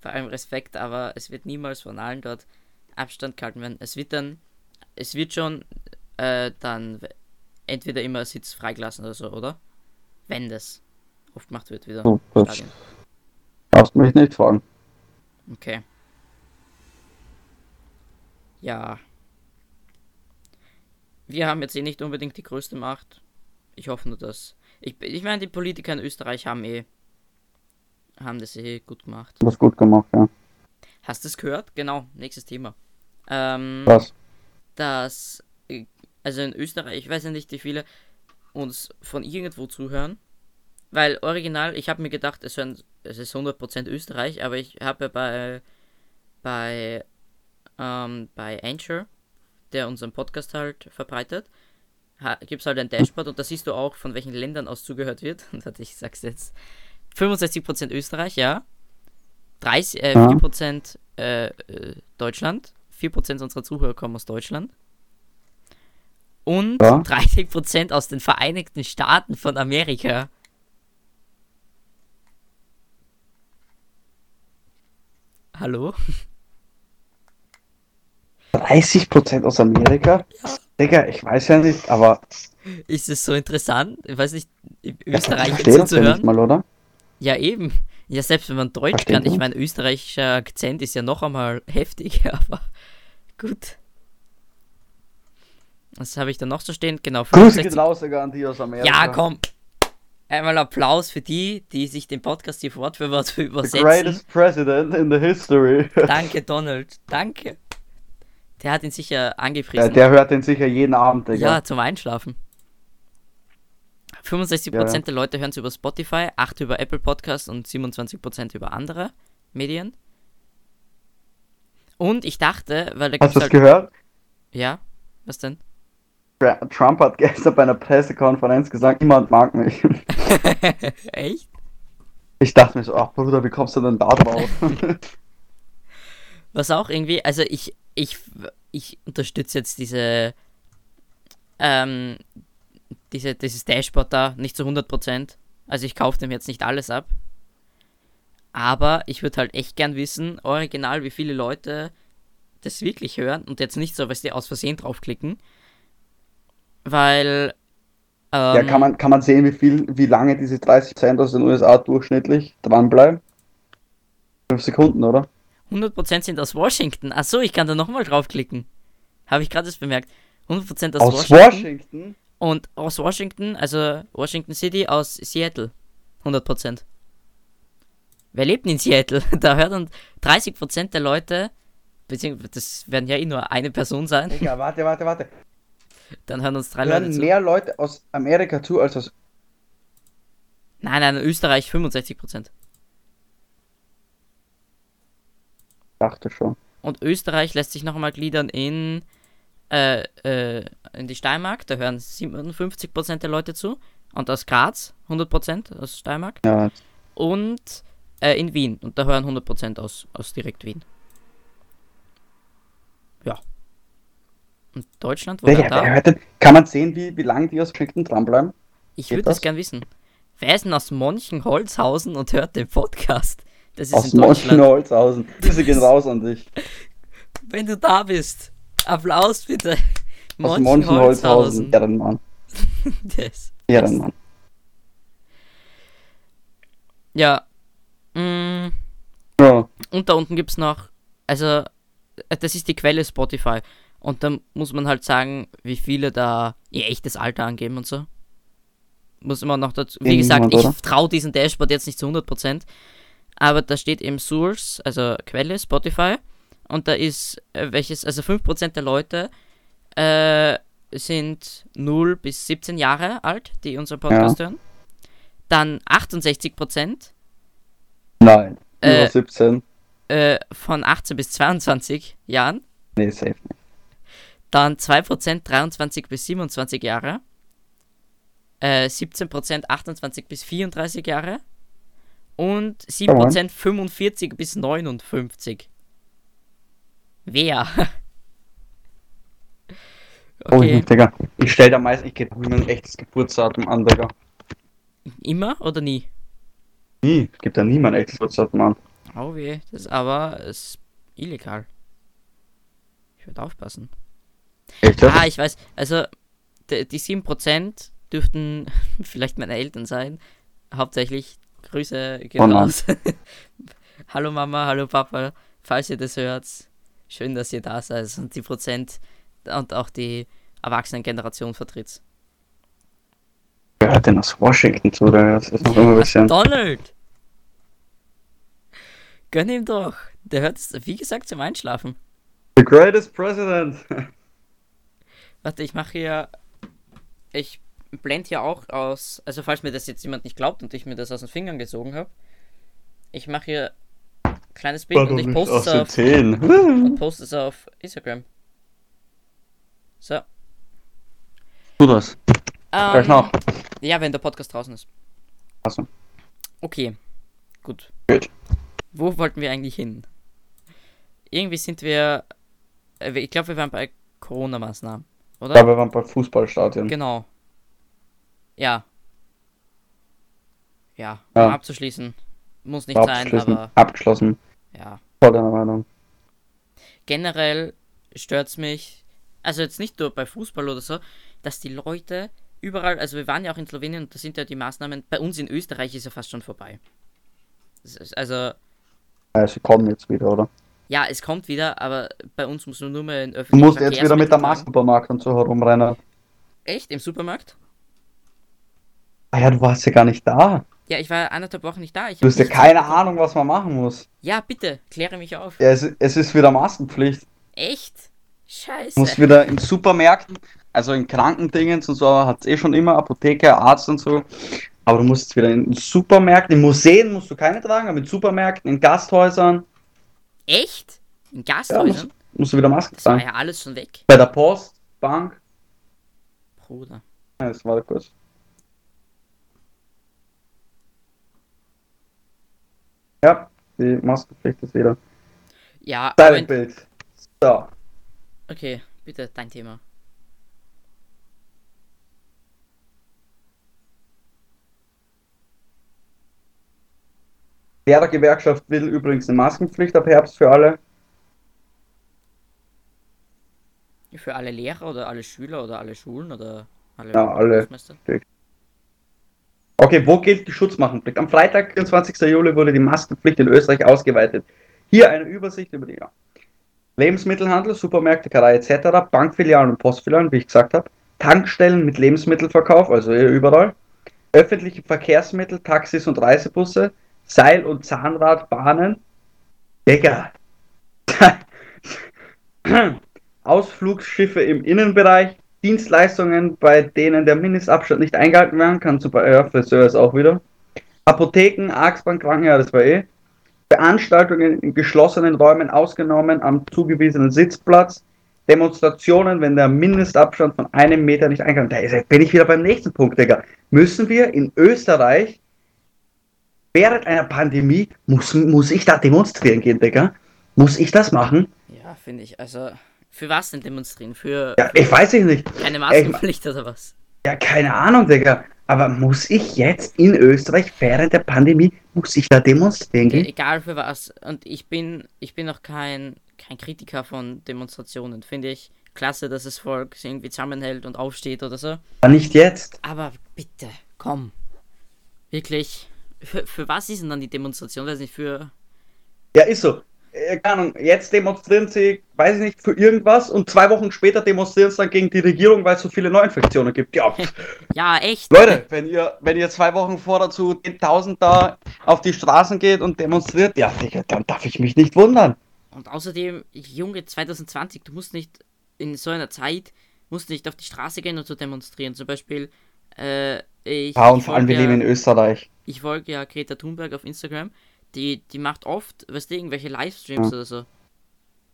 Bei allem Respekt, aber es wird niemals von allen dort Abstand gehalten werden. Es wird dann, es wird schon äh, dann entweder immer Sitz freigelassen oder so, oder? Wenn das aufgemacht wird wieder. Stadion. darfst mich nicht fragen. Okay. Ja. Wir haben jetzt eh nicht unbedingt die größte Macht. Ich hoffe nur, dass. Ich, ich meine, die Politiker in Österreich haben eh. haben das eh gut gemacht. Du hast gut gemacht, ja. Hast du es gehört? Genau, nächstes Thema. Ähm, Was? dass. äh, Also in Österreich, ich weiß ja nicht, wie viele uns von irgendwo zuhören. Weil original, ich habe mir gedacht, es, hören, es ist 100% Österreich, aber ich habe bei. bei. ähm, bei Anchor, der unseren Podcast halt verbreitet, gibt es halt ein Dashboard und da siehst du auch, von welchen Ländern aus zugehört wird. *laughs* Und warte, ich sag's jetzt. 65% Österreich, ja. 30, äh, Ja. 4% äh, äh, Deutschland. 4% unserer Zuhörer kommen aus Deutschland. Und Ja. 30% aus den Vereinigten Staaten von Amerika. Hallo? *laughs* 30% aus Amerika? Digga, ich weiß ja nicht, aber Ist es so interessant? Ich weiß nicht, ja, Österreich ja zuzuhören? nicht mal, oder? Ja, eben. Ja, selbst wenn man Deutsch Versteht kann. Ich meine, österreichischer Akzent ist ja noch einmal *laughs* heftig, aber gut. Was habe ich da noch so stehen? Genau, Grüße 65 geht raus sogar an die aus Amerika. Ja, komm. Einmal Applaus für die, die sich den Podcast hier Wort für Wort *laughs* The übersetzen. greatest president in the history. *laughs* Danke, Donald. Danke. Der hat ihn sicher Ja, angepriesen. der hört den sicher jeden Abend, Digga. Ja, zum Einschlafen. 65% Ja, ja. der Leute hören es über Spotify, 8 über Apple Podcasts und 27% über andere Medien. Und ich dachte, weil da Hast du das halt. gehört? Ja, was denn? Trump hat gestern bei einer Pressekonferenz gesagt, niemand mag mich. *laughs* Echt? Ich dachte mir so, ach Bruder, wie kommst du denn da drauf? *laughs* Was auch irgendwie, also ich, ich, ich unterstütze jetzt diese, ähm, diese, dieses Dashboard da nicht zu 100%. Also ich kaufe dem jetzt nicht alles ab. Aber ich würde halt echt gern wissen, original, wie viele Leute das wirklich hören und jetzt nicht so, weil sie aus Versehen draufklicken. Weil, ähm, ja, kann man, kann man sehen, wie viel, wie lange diese 30% aus den USA durchschnittlich dranbleiben? Fünf Sekunden, oder? 100% sind aus Washington. Achso, ich kann da nochmal draufklicken. Habe ich gerade erst bemerkt. 100% aus, Aus Washington. Washington? Und aus Washington, also Washington City, aus Seattle. 100%. Wer lebt in Seattle? *laughs* Da hört dann 30% der Leute, beziehungsweise das werden ja eh nur eine Person sein, Digga, warte, warte, warte. dann hören uns drei Leute Hören zu. mehr Leute aus Amerika zu als aus. Nein, nein, Österreich 65%. Dachte schon. Und Österreich lässt sich noch einmal gliedern in, äh, äh, in die Steiermark, da hören 57% der Leute zu. Und aus Graz 100% aus Steiermark. Ja, und äh, in Wien. Und da hören 100% aus, aus direkt Wien. Ja. Und Deutschland, wo Digga, da? denn? Kann man sehen, wie, wie lange die aus Washington dranbleiben? Ich würde das das? gern wissen. Wer ist denn aus Monchenholzhausen und hört den Podcast? Das ist Aus in Deutschland. Monchenholzhausen. Grüße gehen raus an dich. *laughs* Wenn du da bist, Applaus bitte. Aus Monchenholzhausen. Ehrenmann. *laughs* Das. Ehrenmann. Ja. Mm, Ja. Und da unten gibt es noch, also, äh, das ist die Quelle Spotify. Und da muss man halt sagen, wie viele da ihr echtes Alter angeben und so. Muss immer noch dazu. Wie gesagt, ich traue diesen Dashboard jetzt nicht zu 100%. Aber da steht eben Source, also Quelle Spotify. Und da ist äh, welches, also 5% der Leute äh, sind 0 bis 17 Jahre alt, die unseren Podcast hören. Dann 68% Nein. Äh, Über 17. äh, von 18 bis 22 Jahren. Nee, safe nicht. Dann 2% 23 bis 27 Jahre. Äh, 17% 28 bis 34 Jahre. Und 7% 45 bis 59. Wer? *laughs* Oh, okay. ich, Digga. Ich stell da meist, ich gebe mir ein echtes Geburtsdatum an, Digga. Immer oder nie? Nie. Ich gebe da nie mein echtes Geburtsdatum an. Oh weh, das ist aber ist illegal. Ich würde aufpassen. Echt? Ah, ich weiß. Also, die, die 7% dürften *laughs* vielleicht meine Eltern sein. Hauptsächlich Grüße gehen Oh raus. *laughs* hallo Mama, hallo Papa, falls ihr das hört. Schön, dass ihr da seid und die Prozent und auch die Erwachsenengeneration vertritt. Wer hat denn aus Washington zu? Das ist noch immer ein bisschen. Donald! Gönn ihm doch. Der hört es, wie gesagt, zum Einschlafen. The greatest president. *laughs* Warte, ich mache hier. Ich blende hier auch aus. Also, falls mir das jetzt jemand nicht glaubt und ich mir das aus den Fingern gesogen habe. Ich mache hier ein kleines Bild und ich poste es auf, 10. und poste es auf Instagram. So. Tu das. Gleich Ähm, noch. ja, wenn der Podcast draußen ist. Achso. Okay. Gut. Gut. Wo wollten wir eigentlich hin? Irgendwie sind wir. äh, Ich glaube, wir waren bei Corona-Maßnahmen, oder? Ja, wir waren bei Fußballstadien. Genau. Ja. Ja, Ja. um abzuschließen. Muss nicht sein, Abgeschlossen. aber Abgeschlossen. ja. Voll deiner Meinung. Generell stört's mich, also jetzt nicht nur bei Fußball oder so, dass die Leute überall, also wir waren ja auch in Slowenien und da sind ja die Maßnahmen, bei uns in Österreich ist ja fast schon vorbei. Also, Ja, sie kommen jetzt wieder, oder? ja, es kommt wieder, aber bei uns muss man nur mehr in Du öffentlichen musst jetzt wieder mit der Maske Supermarkt und so herumrennen. Echt? Im Supermarkt? Ah ja, du warst ja gar nicht da. Ja, ich war eineinhalb Wochen nicht da. Ich Du hast ja keine mitbekommen. Ahnung, was man machen muss. Ja, bitte, kläre mich auf. Ja, es, es ist wieder Maskenpflicht. Echt? Du musst Scheiße. wieder in Supermärkten, also in Krankendingens und so, hat es eh schon immer Apotheker, Arzt und so. Aber du musst jetzt wieder in Supermärkten, in Museen musst du keine tragen, aber in Supermärkten, in Gasthäusern Echt? In ja, Gasthäusern? musst, musst du wieder Masken das war tragen. ja alles schon weg. Bei der Post, Bank. Bruder. Ja, das war kurz. Ja, die Maskenpflicht ist wieder. Ja, Dein in, Bild. So. okay, bitte, dein Thema. Lehrergewerkschaft will übrigens eine Maskenpflicht ab Herbst für alle. Für alle Lehrer oder alle Schüler oder alle Schulen oder alle Ja, alle. Okay, wo gilt die Schutzmaskenpflicht? Am Freitag, 24. Juli, wurde die Maskenpflicht in Österreich ausgeweitet. Hier eine Übersicht über die ja. Lebensmittelhandel, Supermärkte, Karei etc., Bankfilialen und Postfilialen, wie ich gesagt habe, Tankstellen mit Lebensmittelverkauf, also überall, öffentliche Verkehrsmittel, Taxis und Reisebusse, Seil- und Zahnradbahnen, Digga, *laughs* Ausflugsschiffe im Innenbereich, Dienstleistungen, bei denen der Mindestabstand nicht eingehalten werden kann, zum Beispiel ja, Friseur ist auch wieder. Apotheken, Arztbank, Kranken, ja, das war eh. Veranstaltungen in geschlossenen Räumen ausgenommen am zugewiesenen Sitzplatz. Demonstrationen, wenn der Mindestabstand von einem Meter nicht eingehalten wird. Da bin ich wieder beim nächsten Punkt, Digga. Müssen wir in Österreich während einer Pandemie, muss, muss ich da demonstrieren gehen, Digga? Muss ich das machen? Ja, finde ich. Also, für was denn demonstrieren? Für Ja, ich weiß ich nicht. keine Maskenpflicht oder was? Ja, keine Ahnung, Digga. Aber muss ich jetzt in Österreich während der Pandemie, muss ich da demonstrieren gehen? egal für was. Und ich bin, ich bin noch kein, kein Kritiker von Demonstrationen. Finde ich klasse, dass das Volk sich irgendwie zusammenhält und aufsteht oder so. Aber nicht jetzt. Aber bitte, komm. Wirklich. Für, für was ist denn dann die Demonstration? Weiß nicht, für. Ja, ist so. Äh, keine Ahnung, jetzt demonstrieren sie, weiß ich nicht, für irgendwas und zwei Wochen später demonstrieren sie dann gegen die Regierung, weil es so viele Neuinfektionen gibt. Ja, *laughs* Ja, echt. Leute, wenn ihr, wenn ihr zwei Wochen vor dazu 10.000 da auf die Straßen geht und demonstriert, ja, Digga, dann darf ich mich nicht wundern. Und außerdem, Junge, 2020, du musst nicht in so einer Zeit, musst nicht auf die Straße gehen und so demonstrieren. Zum Beispiel, äh, ich. Ja, und vor allem, wir leben in Österreich. ich folge ja Greta Thunberg auf Instagram. Die, die macht oft, weißt du, irgendwelche Livestreams oder so.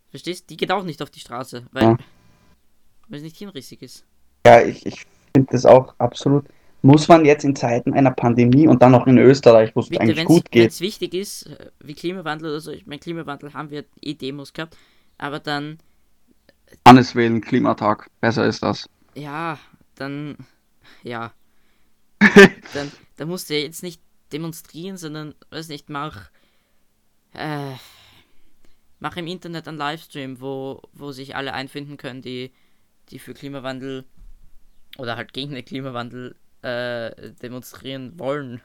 Verstehst? Die geht auch nicht auf die Straße, weil, Ja. weil es nicht hinrissig ist. Ja, ich, ich finde das auch absolut. Muss man jetzt in Zeiten einer Pandemie und dann noch in Österreich, wo es eigentlich wenn gut geht, es wichtig ist, äh, wie Klimawandel oder so, ich mein Klimawandel haben wir eh Demos gehabt, aber dann, Hannes wählen, Klimatag. Besser ist das. ja, dann, ja, *laughs* dann, dann musst du ja jetzt nicht demonstrieren, sondern, weiß nicht, mach, äh, mach im Internet einen Livestream, wo, wo sich alle einfinden können, die, die für Klimawandel oder halt gegen den Klimawandel äh, demonstrieren wollen.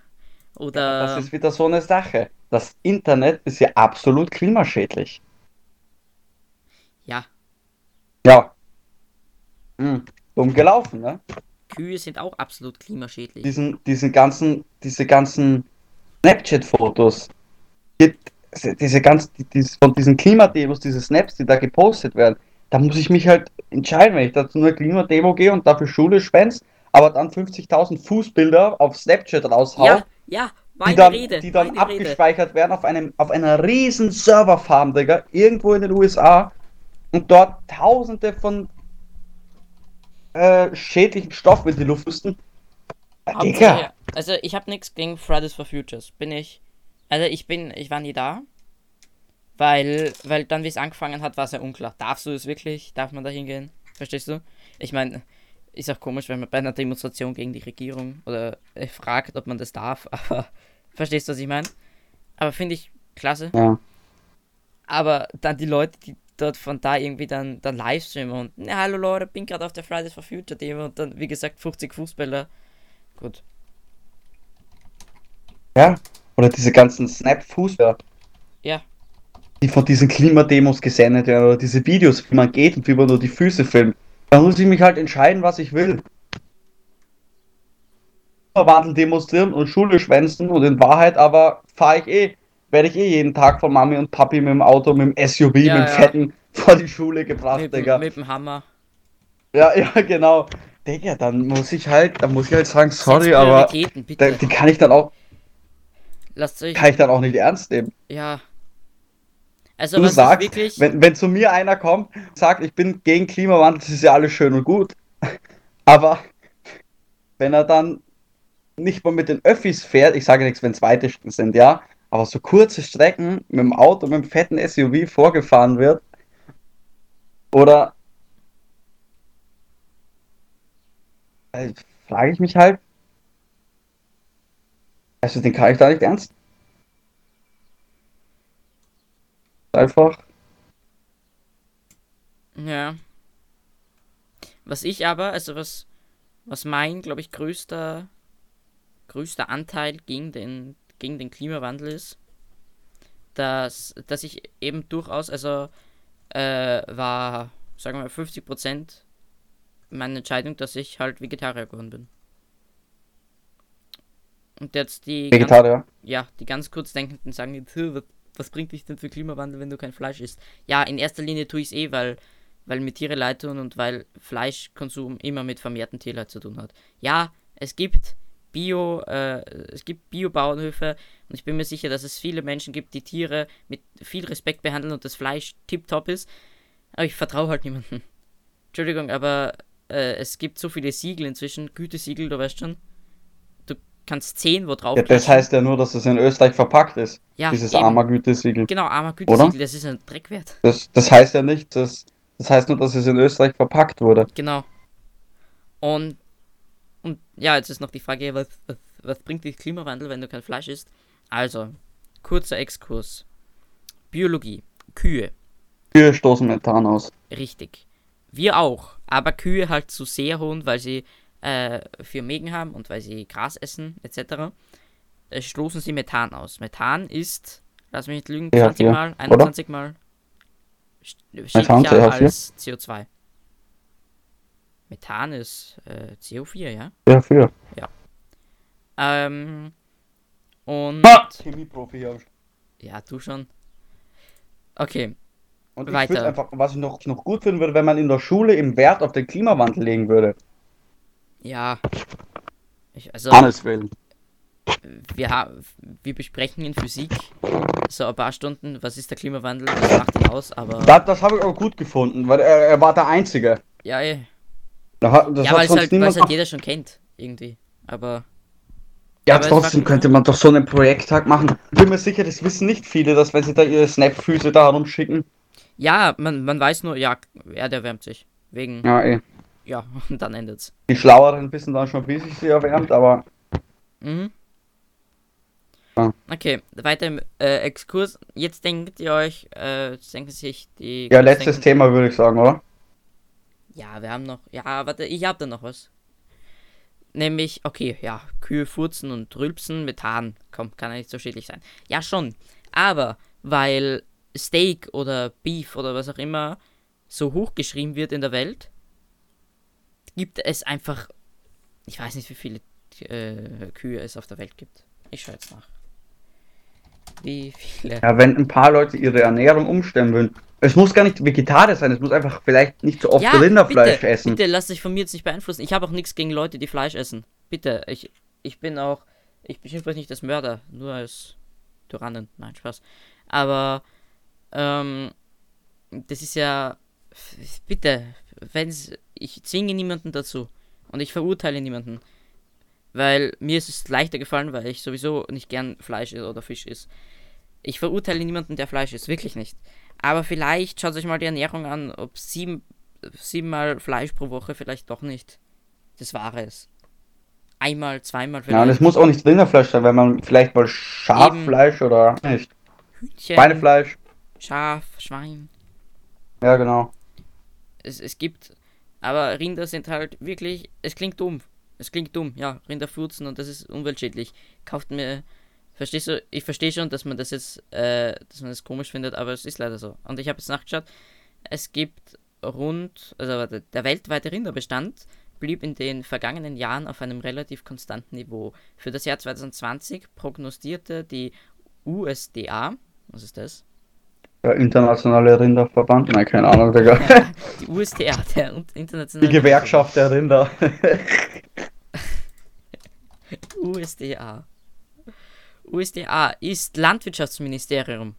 Oder, Das ist wieder so eine Sache. Das Internet ist ja absolut klimaschädlich. ja, Ja. Hm. Dumm gelaufen, ne? Kühe sind auch absolut klimaschädlich. Diesen, diesen ganzen, diese ganzen Snapchat-Fotos. Die- Diese ganzen, die, die, von diesen Klimademos, diese Snaps, die da gepostet werden, da muss ich mich halt entscheiden, wenn ich da zu einer Klimademo gehe und dafür Schule schwänz, aber dann 50.000 Fußbilder auf Snapchat raushau, Ja, ja, meine die dann, Rede, die dann meine Rede. abgespeichert werden auf einem auf einer riesen Serverfarm, Digga, irgendwo in den USA und dort tausende von äh, schädlichen Stoffen in die Luft pusten. Ja, Digga, also ich habe nichts gegen Fridays for Futures, bin ich. Also ich bin, ich war nie da, weil, weil dann wie es angefangen hat, war es ja unklar. Darfst du es wirklich? Darf man da hingehen? Verstehst du? Ich meine, ist auch komisch, wenn man bei einer Demonstration gegen die Regierung oder äh, fragt, ob man das darf, *laughs* aber verstehst du, was ich meine? Aber finde ich klasse. Ja. Aber dann die Leute, die dort von da irgendwie dann, dann Livestreamen und, na, hallo Leute, bin gerade auf der Fridays for Future Demo und dann, wie gesagt, 50 Fußballer. Gut. Ja. Oder diese ganzen Snap-Fußballer, Ja, die von diesen Klimademos gesendet werden, oder diese Videos, wie man geht und wie man nur die Füße filmt. Da muss ich mich halt entscheiden, was ich will. Wandel demonstrieren und Schule schwänzen und in Wahrheit aber fahre ich eh, werde ich eh jeden Tag von Mami und Papi mit dem Auto, mit dem SUV, Ja, mit dem ja. Fetten vor die Schule gebracht, mit, Digga. mit dem Hammer. Ja, ja, genau. Digga, dann muss ich halt, dann muss ich halt sagen, sorry, aber da, die kann ich dann auch, Lasst euch. kann ich dann auch nicht ernst nehmen. Ja. Also, Du sagst, wirklich. wenn, wenn zu mir einer kommt und sagt, ich bin gegen Klimawandel, das ist ja alles schön und gut. *laughs* Aber wenn er dann nicht mal mit den Öffis fährt, ich sage nichts, wenn es weite sind, ja, aber so kurze Strecken mit dem Auto, mit dem fetten SUV vorgefahren wird, oder äh, frage ich mich halt, also den kann ich da nicht ernst. Einfach. Ja. Was ich aber, also was, was mein, glaube ich, größter, größter Anteil gegen den, gegen den Klimawandel ist, dass, dass ich eben durchaus, also äh, war, sagen wir mal, 50% meine Entscheidung, dass ich halt Vegetarier geworden bin. Und jetzt die ganz, Vegetarier. ja, die ganz kurzdenkenden sagen jetzt, "Hä, was, was bringt dich denn für Klimawandel, wenn du kein Fleisch isst? Ja, in erster Linie tue ich es eh, weil, weil mir Tiere leid tun und weil Fleischkonsum immer mit vermehrtem Tierleid zu tun hat. Ja, es gibt Bio, äh, es gibt Bio-Bauernhöfe und ich bin mir sicher, dass es viele Menschen gibt, die Tiere mit viel Respekt behandeln und das Fleisch tipptopp ist. Aber ich vertraue halt niemanden. *laughs* Entschuldigung, aber äh, es gibt so viele Siegel inzwischen, Gütesiegel, du weißt schon. Du kannst 10 wo drauf Ja, das heißt ja nur, dass es in Österreich verpackt ist. ja, dieses eben. armer Gütesiegel. Genau, armer Gütesiegel, das ist ein Dreckwert. Das, das heißt ja nicht, dass, das heißt nur, dass es in Österreich verpackt wurde. Genau. Und, und ja, jetzt ist noch die Frage, was, was, was bringt dich Klimawandel, wenn du kein Fleisch isst? Also, kurzer Exkurs. Biologie. Kühe. Kühe stoßen Methan aus. Richtig. Wir auch. Aber Kühe halt zu sehr hohen, weil sie äh, vier Mägen haben und weil sie Gras essen, etc. Äh, stoßen sie Methan aus. Methan ist, lass mich nicht lügen, Ja, 20 ja, mal, 21 mal sch- Methan, schädlicher CH4? als CO2. Methan ist äh, CO4, ja. Ja, für. Ähm, und Chemieprofi hier. ja, du schon. Okay, Und ich Weiter. würde einfach, was ich noch, noch gut finden würde, wenn man in der Schule im Wert auf den Klimawandel legen würde. ja. Ich, also, Hannes wählen. wir, ha wir besprechen in Physik so ein paar Stunden, was ist der Klimawandel, was macht ihn aus, aber Das, das habe ich auch gut gefunden, weil er, er war der Einzige. ja, eh. Da das ja, hat weil es sonst halt, weil's niemand halt jeder schon kennt, irgendwie. Aber Ja, Aber es trotzdem könnte man doch so einen Projekttag machen. Ich bin mir sicher, das wissen nicht viele, dass wenn sie da ihre Snap-Füße da herumschicken. Ja, man, man weiß nur, ja, Erde erwärmt sich. Wegen, Ja, eh. ja, und *laughs* dann endet's. Die Schlaueren wissen dann schon, wie sich sie erwärmt, aber Mhm. Ja. Okay, weiter im äh, Exkurs. Jetzt denkt ihr euch, äh, denken sich die. ja, letztes denken, Thema würde ich sagen, oder? Ja, wir haben noch. Ja, warte, ich hab da noch was. Nämlich, okay, ja, Kühe furzen und rülpsen, Methan. Komm, kann ja nicht so schädlich sein. Ja, schon. Aber weil Steak oder Beef oder was auch immer so hochgeschrieben wird in der Welt, gibt es einfach. Ich weiß nicht, wie viele äh, Kühe es auf der Welt gibt. Ich schaue jetzt nach. Wie viele? Ja, wenn ein paar Leute ihre Ernährung umstellen würden. Es muss gar nicht Vegetarier sein, es muss einfach vielleicht nicht so oft Ja, Rinderfleisch bitte, essen. Bitte lass dich von mir jetzt nicht beeinflussen. Ich habe auch nichts gegen Leute, die Fleisch essen. Bitte, ich, ich bin auch. Ich beschimpfe euch nicht als Mörder, nur als Tyrannen. Nein, Spaß. Aber, ähm, das ist ja. Bitte, wenn's. Ich zwinge niemanden dazu. Und ich verurteile niemanden. Weil mir ist es leichter gefallen, weil ich sowieso nicht gern Fleisch oder Fisch isst. Ich verurteile niemanden, der Fleisch isst, wirklich nicht. Aber vielleicht schaut euch mal die Ernährung an, ob sieben, siebenmal Fleisch pro Woche vielleicht doch nicht das Wahre ist. Einmal, zweimal Ja, und es vielleicht. muss auch nicht Rinderfleisch sein, wenn man vielleicht mal Schaffleisch oder nicht. Hühnchen, Schweinefleisch. Schaf, Schwein. Ja, genau. Es, es gibt, aber Rinder sind halt wirklich, es klingt dumm. Es klingt dumm, ja, Rinder furzen und das ist umweltschädlich. Kauft mir, verstehst du, ich verstehe schon, dass man das jetzt, äh, dass man das komisch findet, aber es ist leider so. Und ich habe jetzt nachgeschaut, es gibt rund, also der weltweite Rinderbestand blieb in den vergangenen Jahren auf einem relativ konstanten Niveau. Für das Jahr 2020 prognostierte die USDA, was ist das? Der internationale Rinderverband. Nein, keine Ahnung, Digga. *laughs* Die USDA, der internationale Die Gewerkschaft der Rinder. *laughs* USDA. USDA ist Landwirtschaftsministerium.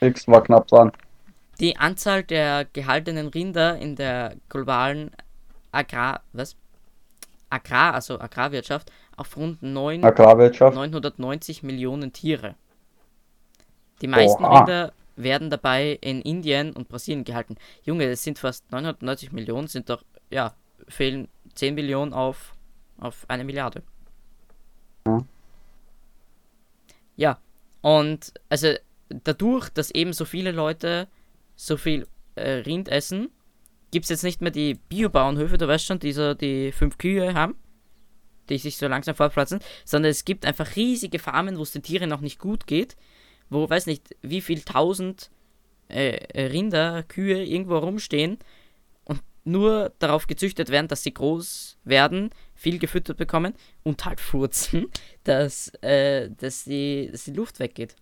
Nix war knapp dran. Die Anzahl der gehaltenen Rinder in der globalen Agrar, was? Agrar, also Agrarwirtschaft, auf rund 9, Agrarwirtschaft. 990 Millionen Tiere. Die meisten Oha. Rinder werden dabei in Indien und Brasilien gehalten. Junge, das sind fast 990 Millionen, sind doch, ja, fehlen 10 Millionen auf, auf eine Milliarde. Ja. Ja, und also dadurch, dass eben so viele Leute so viel äh, Rind essen, gibt es jetzt nicht mehr die Biobauernhöfe, du weißt schon, die so die fünf Kühe haben, die sich so langsam fortpflanzen, sondern es gibt einfach riesige Farmen, wo es den Tieren noch nicht gut geht, wo, weiß nicht, wie viel tausend äh, äh, Rinder, Kühe irgendwo rumstehen und nur darauf gezüchtet werden, dass sie groß werden, viel gefüttert bekommen und halt furzen, dass, äh, dass, die, dass die Luft weggeht.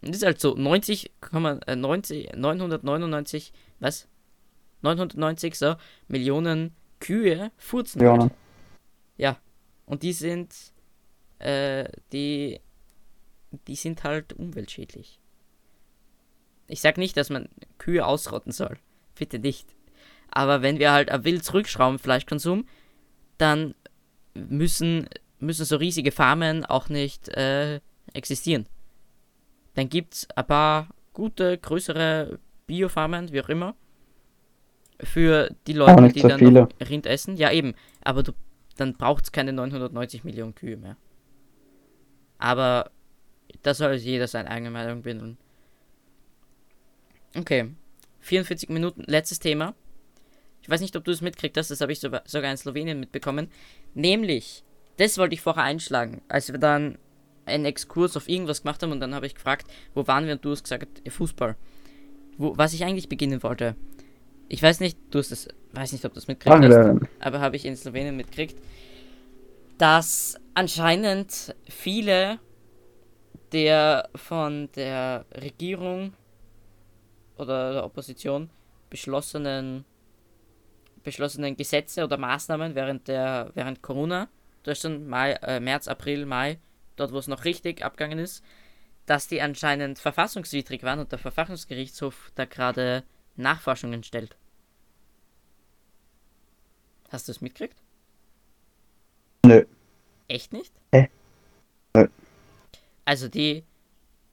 Und das ist halt so 90, äh, 90 999, was? 990 so Millionen Kühe furzen. Ja, halt. ne? Ja. Und die sind, äh, die, die sind halt umweltschädlich. Ich sag nicht, dass man Kühe ausrotten soll. Bitte nicht. Aber wenn wir halt ein wild zurückschrauben, Fleischkonsum, dann müssen, müssen so riesige Farmen auch nicht äh, existieren. Dann gibt's ein paar gute, größere Biofarmen, wie auch immer, für die Leute, die so dann viele. noch Rind essen. Ja, eben. Aber du, dann braucht's keine 990 Millionen Kühe mehr. Aber da soll jeder seine eigene Meinung bilden. Okay. 44 Minuten, letztes Thema. Ich weiß nicht, ob du es mitkriegt hast, das habe ich so, sogar in Slowenien mitbekommen. Nämlich, das wollte ich vorher einschlagen, als wir dann einen Exkurs auf irgendwas gemacht haben und dann habe ich gefragt, wo waren wir und du hast gesagt, ja, Fußball. Wo, was ich eigentlich beginnen wollte. Ich weiß nicht, du hast das, weiß nicht, ob du das mitgekriegt hast aber habe ich in Slowenien mitgekriegt, dass anscheinend viele der von der Regierung oder der Opposition beschlossenen beschlossenen Gesetze oder Maßnahmen während der während Corona, das ist schon Mai, äh, März, April, Mai, dort wo es noch richtig abgegangen ist, dass die anscheinend verfassungswidrig waren und der Verfassungsgerichtshof da gerade Nachforschungen stellt. Hast du es mitgekriegt? Nö. Echt nicht? Hä? Nö. Also die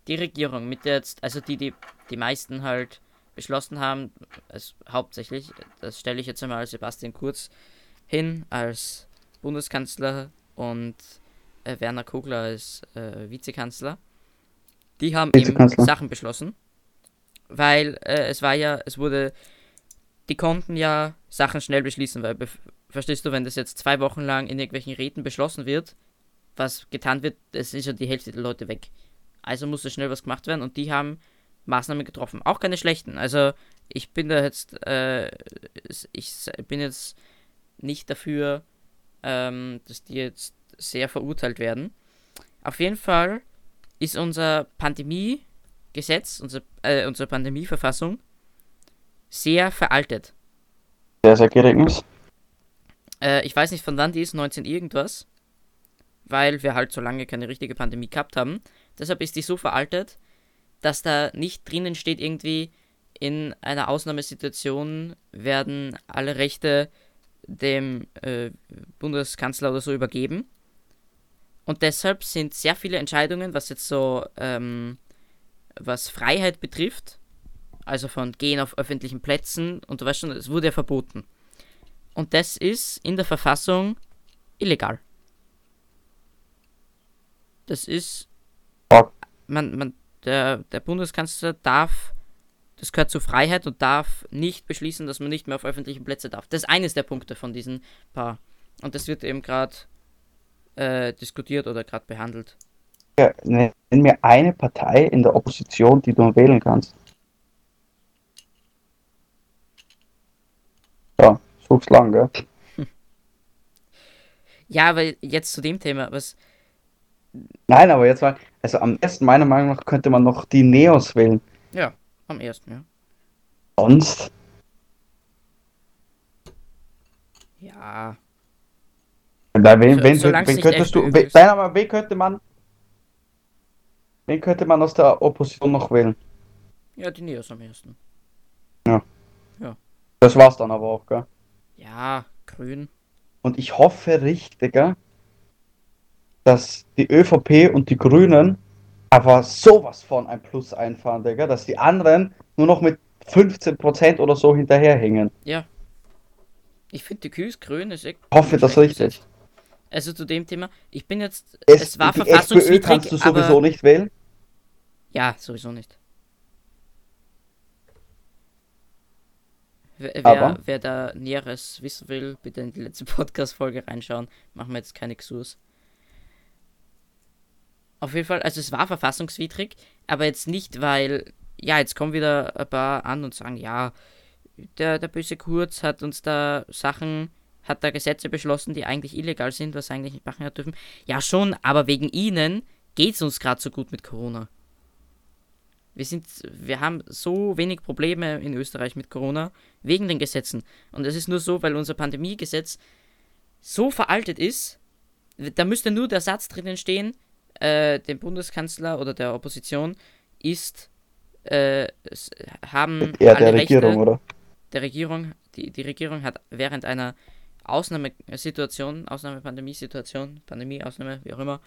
die Regierung mit der jetzt, also die, die die meisten halt beschlossen haben, also hauptsächlich, das stelle ich jetzt einmal Sebastian Kurz hin als Bundeskanzler und äh, Werner Kogler als äh, Vizekanzler. Die haben eben Sachen beschlossen, weil äh, es war ja, es wurde, die konnten ja Sachen schnell beschließen, weil verstehst du, wenn das jetzt zwei Wochen lang in irgendwelchen Räten beschlossen wird, was getan wird, es ist ja die Hälfte der Leute weg. Also musste schnell was gemacht werden und die haben Maßnahmen getroffen. Auch keine schlechten. Also ich bin da jetzt, äh, ich bin jetzt nicht dafür, ähm, dass die jetzt sehr verurteilt werden. Auf jeden Fall ist unser Pandemiegesetz, unser, äh, unsere Pandemieverfassung sehr veraltet. Sehr, sehr gering. Äh, ich weiß nicht, von wann die ist, 19 irgendwas. Weil wir halt so lange keine richtige Pandemie gehabt haben. Deshalb ist die so veraltet, dass da nicht drinnen steht irgendwie, in einer Ausnahmesituation werden alle Rechte dem äh, Bundeskanzler oder so übergeben. Und deshalb sind sehr viele Entscheidungen, was jetzt so, ähm, was Freiheit betrifft, also von Gehen auf öffentlichen Plätzen und du weißt schon, es wurde ja verboten. Und das ist in der Verfassung illegal. Das ist. Man, man der, der Bundeskanzler darf, das gehört zur Freiheit und darf nicht beschließen, dass man nicht mehr auf öffentlichen Plätzen darf. Das ist eines der Punkte von diesen paar. Und das wird eben gerade äh, diskutiert oder gerade behandelt. Ja, nenn mir eine Partei in der Opposition, die du wählen kannst. Ja, such's lang, gell? *laughs* Ja, aber jetzt zu dem Thema, was. Nein, aber jetzt mal, also am ersten, meiner Meinung nach, könnte man noch die Neos wählen. Ja, am ersten, ja. Sonst? Ja. Weil wen, so, wen, wen könntest du. Wen, nein, aber wen könnte man. Wen könnte man aus der Opposition noch wählen? Ja, die Neos am ersten. Ja. Ja. Das war's dann aber auch, gell? Ja, grün. Und ich hoffe richtiger, dass die ÖVP und die Grünen aber sowas von ein Plus einfahren, Digga, dass die anderen nur noch mit 15% oder so hinterherhängen. Ja. Ich finde die Kühe grün ist echt. Ich hoffe das richtig. Also zu dem Thema, ich bin jetzt. Es, es war verfassungswidrig. SPÖ kannst du sowieso aber, nicht wählen? Ja, sowieso nicht. Wer, wer, da Näheres wissen will, bitte in die letzte *laughs* Podcast-Folge reinschauen. Machen wir jetzt keine Exkurs. Auf jeden Fall, also es war verfassungswidrig, aber jetzt nicht, weil, ja, jetzt kommen wieder ein paar an und sagen, ja, der, der böse Kurz hat uns da Sachen, hat da Gesetze beschlossen, die eigentlich illegal sind, was eigentlich nicht machen dürfen. Ja, schon, aber wegen ihnen geht es uns gerade so gut mit Corona. Wir sind, wir haben so wenig Probleme in Österreich mit Corona wegen den Gesetzen. Und es ist nur so, weil unser Pandemiegesetz so veraltet ist, da müsste nur der Satz drinnen stehen, äh, dem Bundeskanzler oder der Opposition ist, äh, haben ja, der Regierung, Rechte, oder? Der Regierung, die, die Regierung hat während einer Ausnahmesituation, Ausnahmepandemiesituation, Pandemie, Ausnahme, wie auch immer,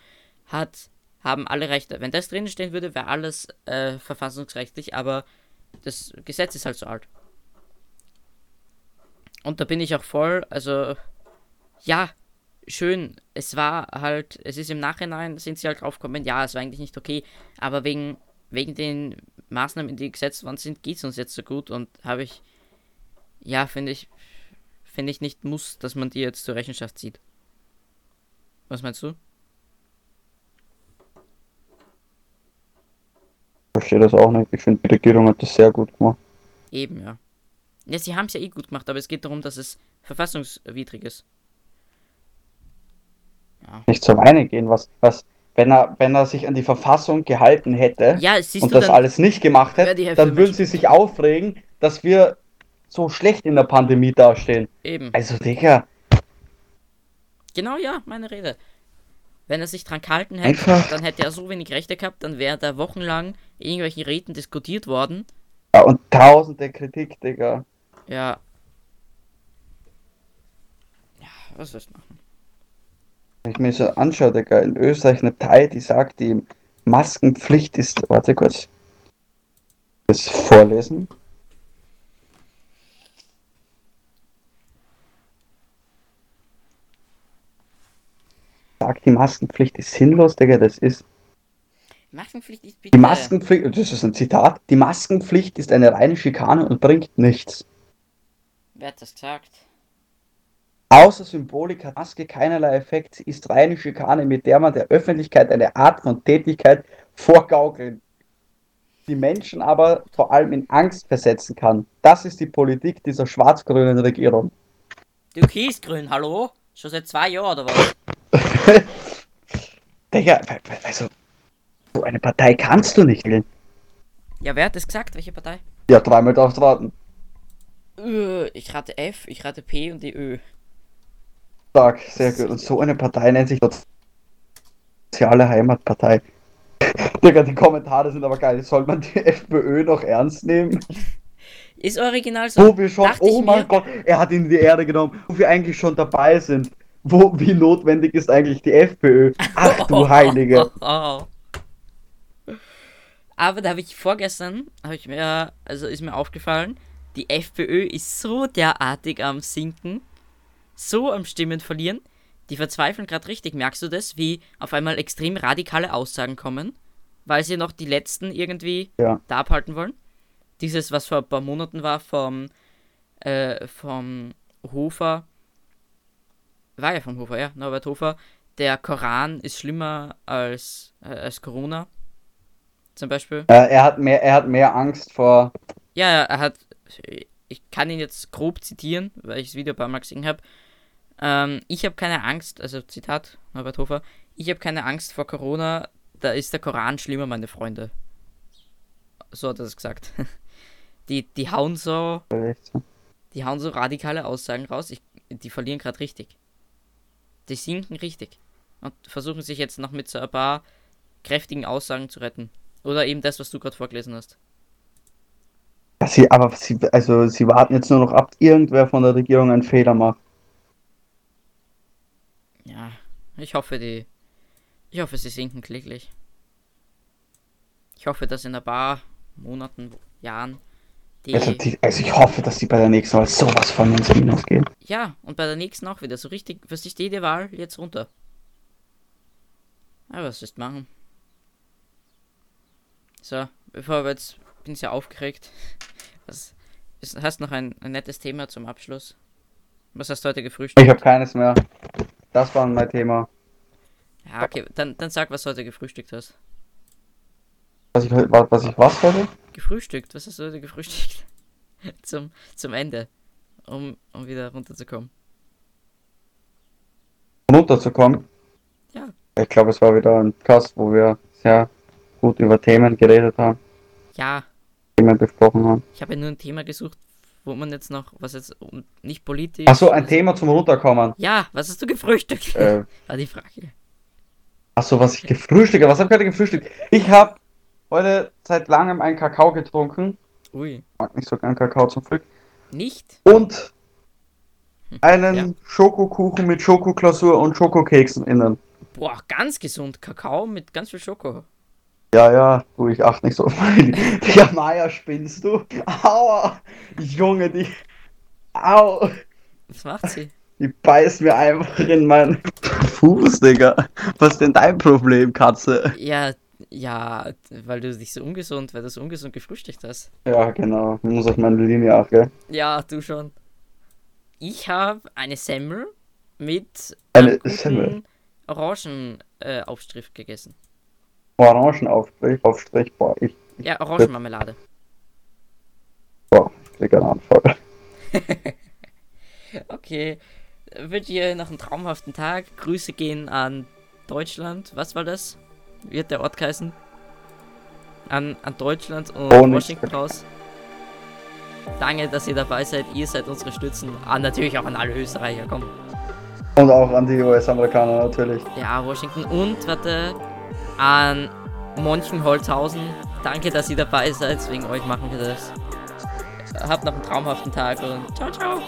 hat, haben alle Rechte. Wenn das drin stehen würde, wäre alles äh, verfassungsrechtlich, aber das Gesetz ist halt so alt. Und da bin ich auch voll, also ja, schön, es war halt, es ist im Nachhinein, sind sie halt drauf gekommen, ja, es war eigentlich nicht okay, aber wegen, wegen den Maßnahmen, die gesetzt worden sind, geht es uns jetzt so gut und habe ich, ja, finde ich, finde ich nicht muss, dass man die jetzt zur Rechenschaft zieht. Was meinst du? Ich verstehe das auch nicht. Ich finde, die Regierung hat das sehr gut gemacht. Eben, ja. Ja, sie haben es ja eh gut gemacht, aber es geht darum, dass es verfassungswidrig ist ja. nicht zur Weine gehen, was, was, wenn er, wenn er sich an die Verfassung gehalten hätte ja, und das alles nicht gemacht hätte, dann würden sie sich aufregen, dass wir so schlecht in der Pandemie dastehen. Eben. Also, Digga. Genau, ja, meine Rede. Wenn er sich dran gehalten hätte, Einfach. dann hätte er so wenig Rechte gehabt, dann wäre da wochenlang irgendwelchen Räten diskutiert worden. Ja, und tausende Kritik, Digga. Ja. Ja, was soll's machen? Wenn ich mir so anschaue, Digga, in Österreich eine Partei, die sagt ihm, Maskenpflicht ist. Warte kurz. Das vorlesen. Sagt, die Maskenpflicht ist sinnlos, Digga, das ist. Maskenpflicht ist bitte. Die Maskenpflicht, das ist ein Zitat. Die Maskenpflicht ist eine reine Schikane und bringt nichts. Wer hat das gesagt? Außer Symbolik hat Maske keinerlei Effekt. Ist reine Schikane, mit der man der Öffentlichkeit eine Art von Tätigkeit vorgaukeln. Die Menschen aber vor allem in Angst versetzen kann. Das ist die Politik dieser schwarz-grünen Regierung. Türkisgrün, hallo? Schon seit zwei Jahren oder was? *laughs* Digga, also, so eine Partei kannst du nicht wählen. Ja, wer hat das gesagt? Welche Partei? Ja, dreimal darfst du raten. Ö, Ich rate F, ich rate P und die Ö. Stark, sehr gut. Und so eine Partei nennt sich dort Soziale Heimatpartei. *laughs* Digga, die Kommentare sind aber geil. Soll man die *laughs* FPÖ noch ernst nehmen? Ist original so. Wo wir schon, oh mein. Gott, er hat ihn in die Erde genommen, wo wir eigentlich schon dabei sind. Wo, wie notwendig ist eigentlich die FPÖ? Ach *laughs* du Heilige. Aber da habe ich vorgestern, habe ich mir, also ist mir aufgefallen, die FPÖ ist so derartig am Sinken, so am Stimmen verlieren. Die verzweifeln gerade richtig. Merkst du das, wie auf einmal extrem radikale Aussagen kommen, weil sie noch die letzten irgendwie Ja. da abhalten wollen? Dieses, was vor ein paar Monaten war vom, äh, vom Hofer, war ja vom Hofer, ja, Norbert Hofer, der Koran ist schlimmer als, äh, als Corona. Zum Beispiel. Äh, er, hat mehr, er hat mehr Angst vor. Ja, ja, er hat. Ich kann ihn jetzt grob zitieren, weil ich das Video ein paar Mal gesehen habe. Ähm, ich habe keine Angst, also Zitat Norbert Hofer, ich habe keine Angst vor Corona, da ist der Koran schlimmer, meine Freunde. So hat er das gesagt. *laughs* Die, die hauen so, die hauen so radikale Aussagen raus, ich, die verlieren gerade richtig. Die sinken richtig. Und versuchen sich jetzt noch mit so ein paar kräftigen Aussagen zu retten. Oder eben das, was du gerade vorgelesen hast. Sie, aber sie, also, sie warten jetzt nur noch ab, irgendwer von der Regierung einen Fehler macht. Ja, ich hoffe, die. Ich hoffe, sie sinken kläglich. Ich hoffe, dass in ein paar Monaten, Jahren die. Also, die, also ich hoffe, dass die bei der nächsten Wahl sowas von ins Minus gehen. Ja, und bei der nächsten auch wieder. So richtig, was ist jede Wahl jetzt runter? Aber was ist machen? So, bevor wir jetzt. Bin sehr aufgeregt. Was, ist, hast noch ein, ein nettes Thema zum Abschluss? Was hast du heute gefrühstückt? Ich habe keines mehr. Das war mein Thema. Ja, okay, dann, dann sag, was du heute gefrühstückt hast. Was ich, was, ich was heute? Gefrühstückt? Was hast du heute gefrühstückt? *laughs* zum, zum Ende. Um, um wieder runterzukommen. runterzukommen. Ja. Ich glaube, es war wieder ein Podcast, wo wir sehr gut über Themen geredet haben, Ja, Themen besprochen haben. ich habe ja nur ein Thema gesucht, wo man jetzt noch, was jetzt nicht politisch. Achso, ein Thema zum Runterkommen. Ja, was hast du gefrühstückt? Äh, *laughs* War die Frage. Achso, was ich gefrühstückt habe. Was habe ich heute gefrühstückt? Ich habe heute seit langem einen Kakao getrunken. Ui. Ich mag nicht so gern Kakao zum Frühstück. Nicht? Und einen Ja. Schokokuchen mit Schokoglasur und Schokokeksen innen. Boah, ganz gesund. Kakao mit ganz viel Schoko. Ja, ja, du, ich achte nicht so auf meine. *laughs* Digga, Maya, spinnst du? Aua! Junge, die. Au! Was macht sie? Die beißt mir einfach in meinen Fuß, Digga. Was ist denn dein Problem, Katze? ja, ja, weil du dich so ungesund, weil du so ungesund gefrühstückt hast. Ja, genau. Ich muss auf meine Linie achten, gell? Ja, du schon. Ich habe eine Semmel mit Eine Semmel? Orangenaufstrich äh, Aufstrich gegessen. Orangenaufstrich, Aufstrich, boah, ich, Ja, Orangenmarmelade. boah, ich krieg einen Anfall. Okay. Wünsche ihr noch einen traumhaften Tag. Grüße gehen an Deutschland. Was war das? Wie hat der Ort geheißen? An, an Deutschland und Oh. Washington raus. Danke, dass ihr dabei seid. Ihr seid unsere Stützen. Ah, natürlich auch an alle Österreicher. Komm. Und auch an die US-Amerikaner natürlich. Ja, Washington. Und, warte, an Monchenholzhausen. Danke, dass ihr dabei seid. Wegen euch machen wir das. Habt noch einen traumhaften Tag und ciao, ciao.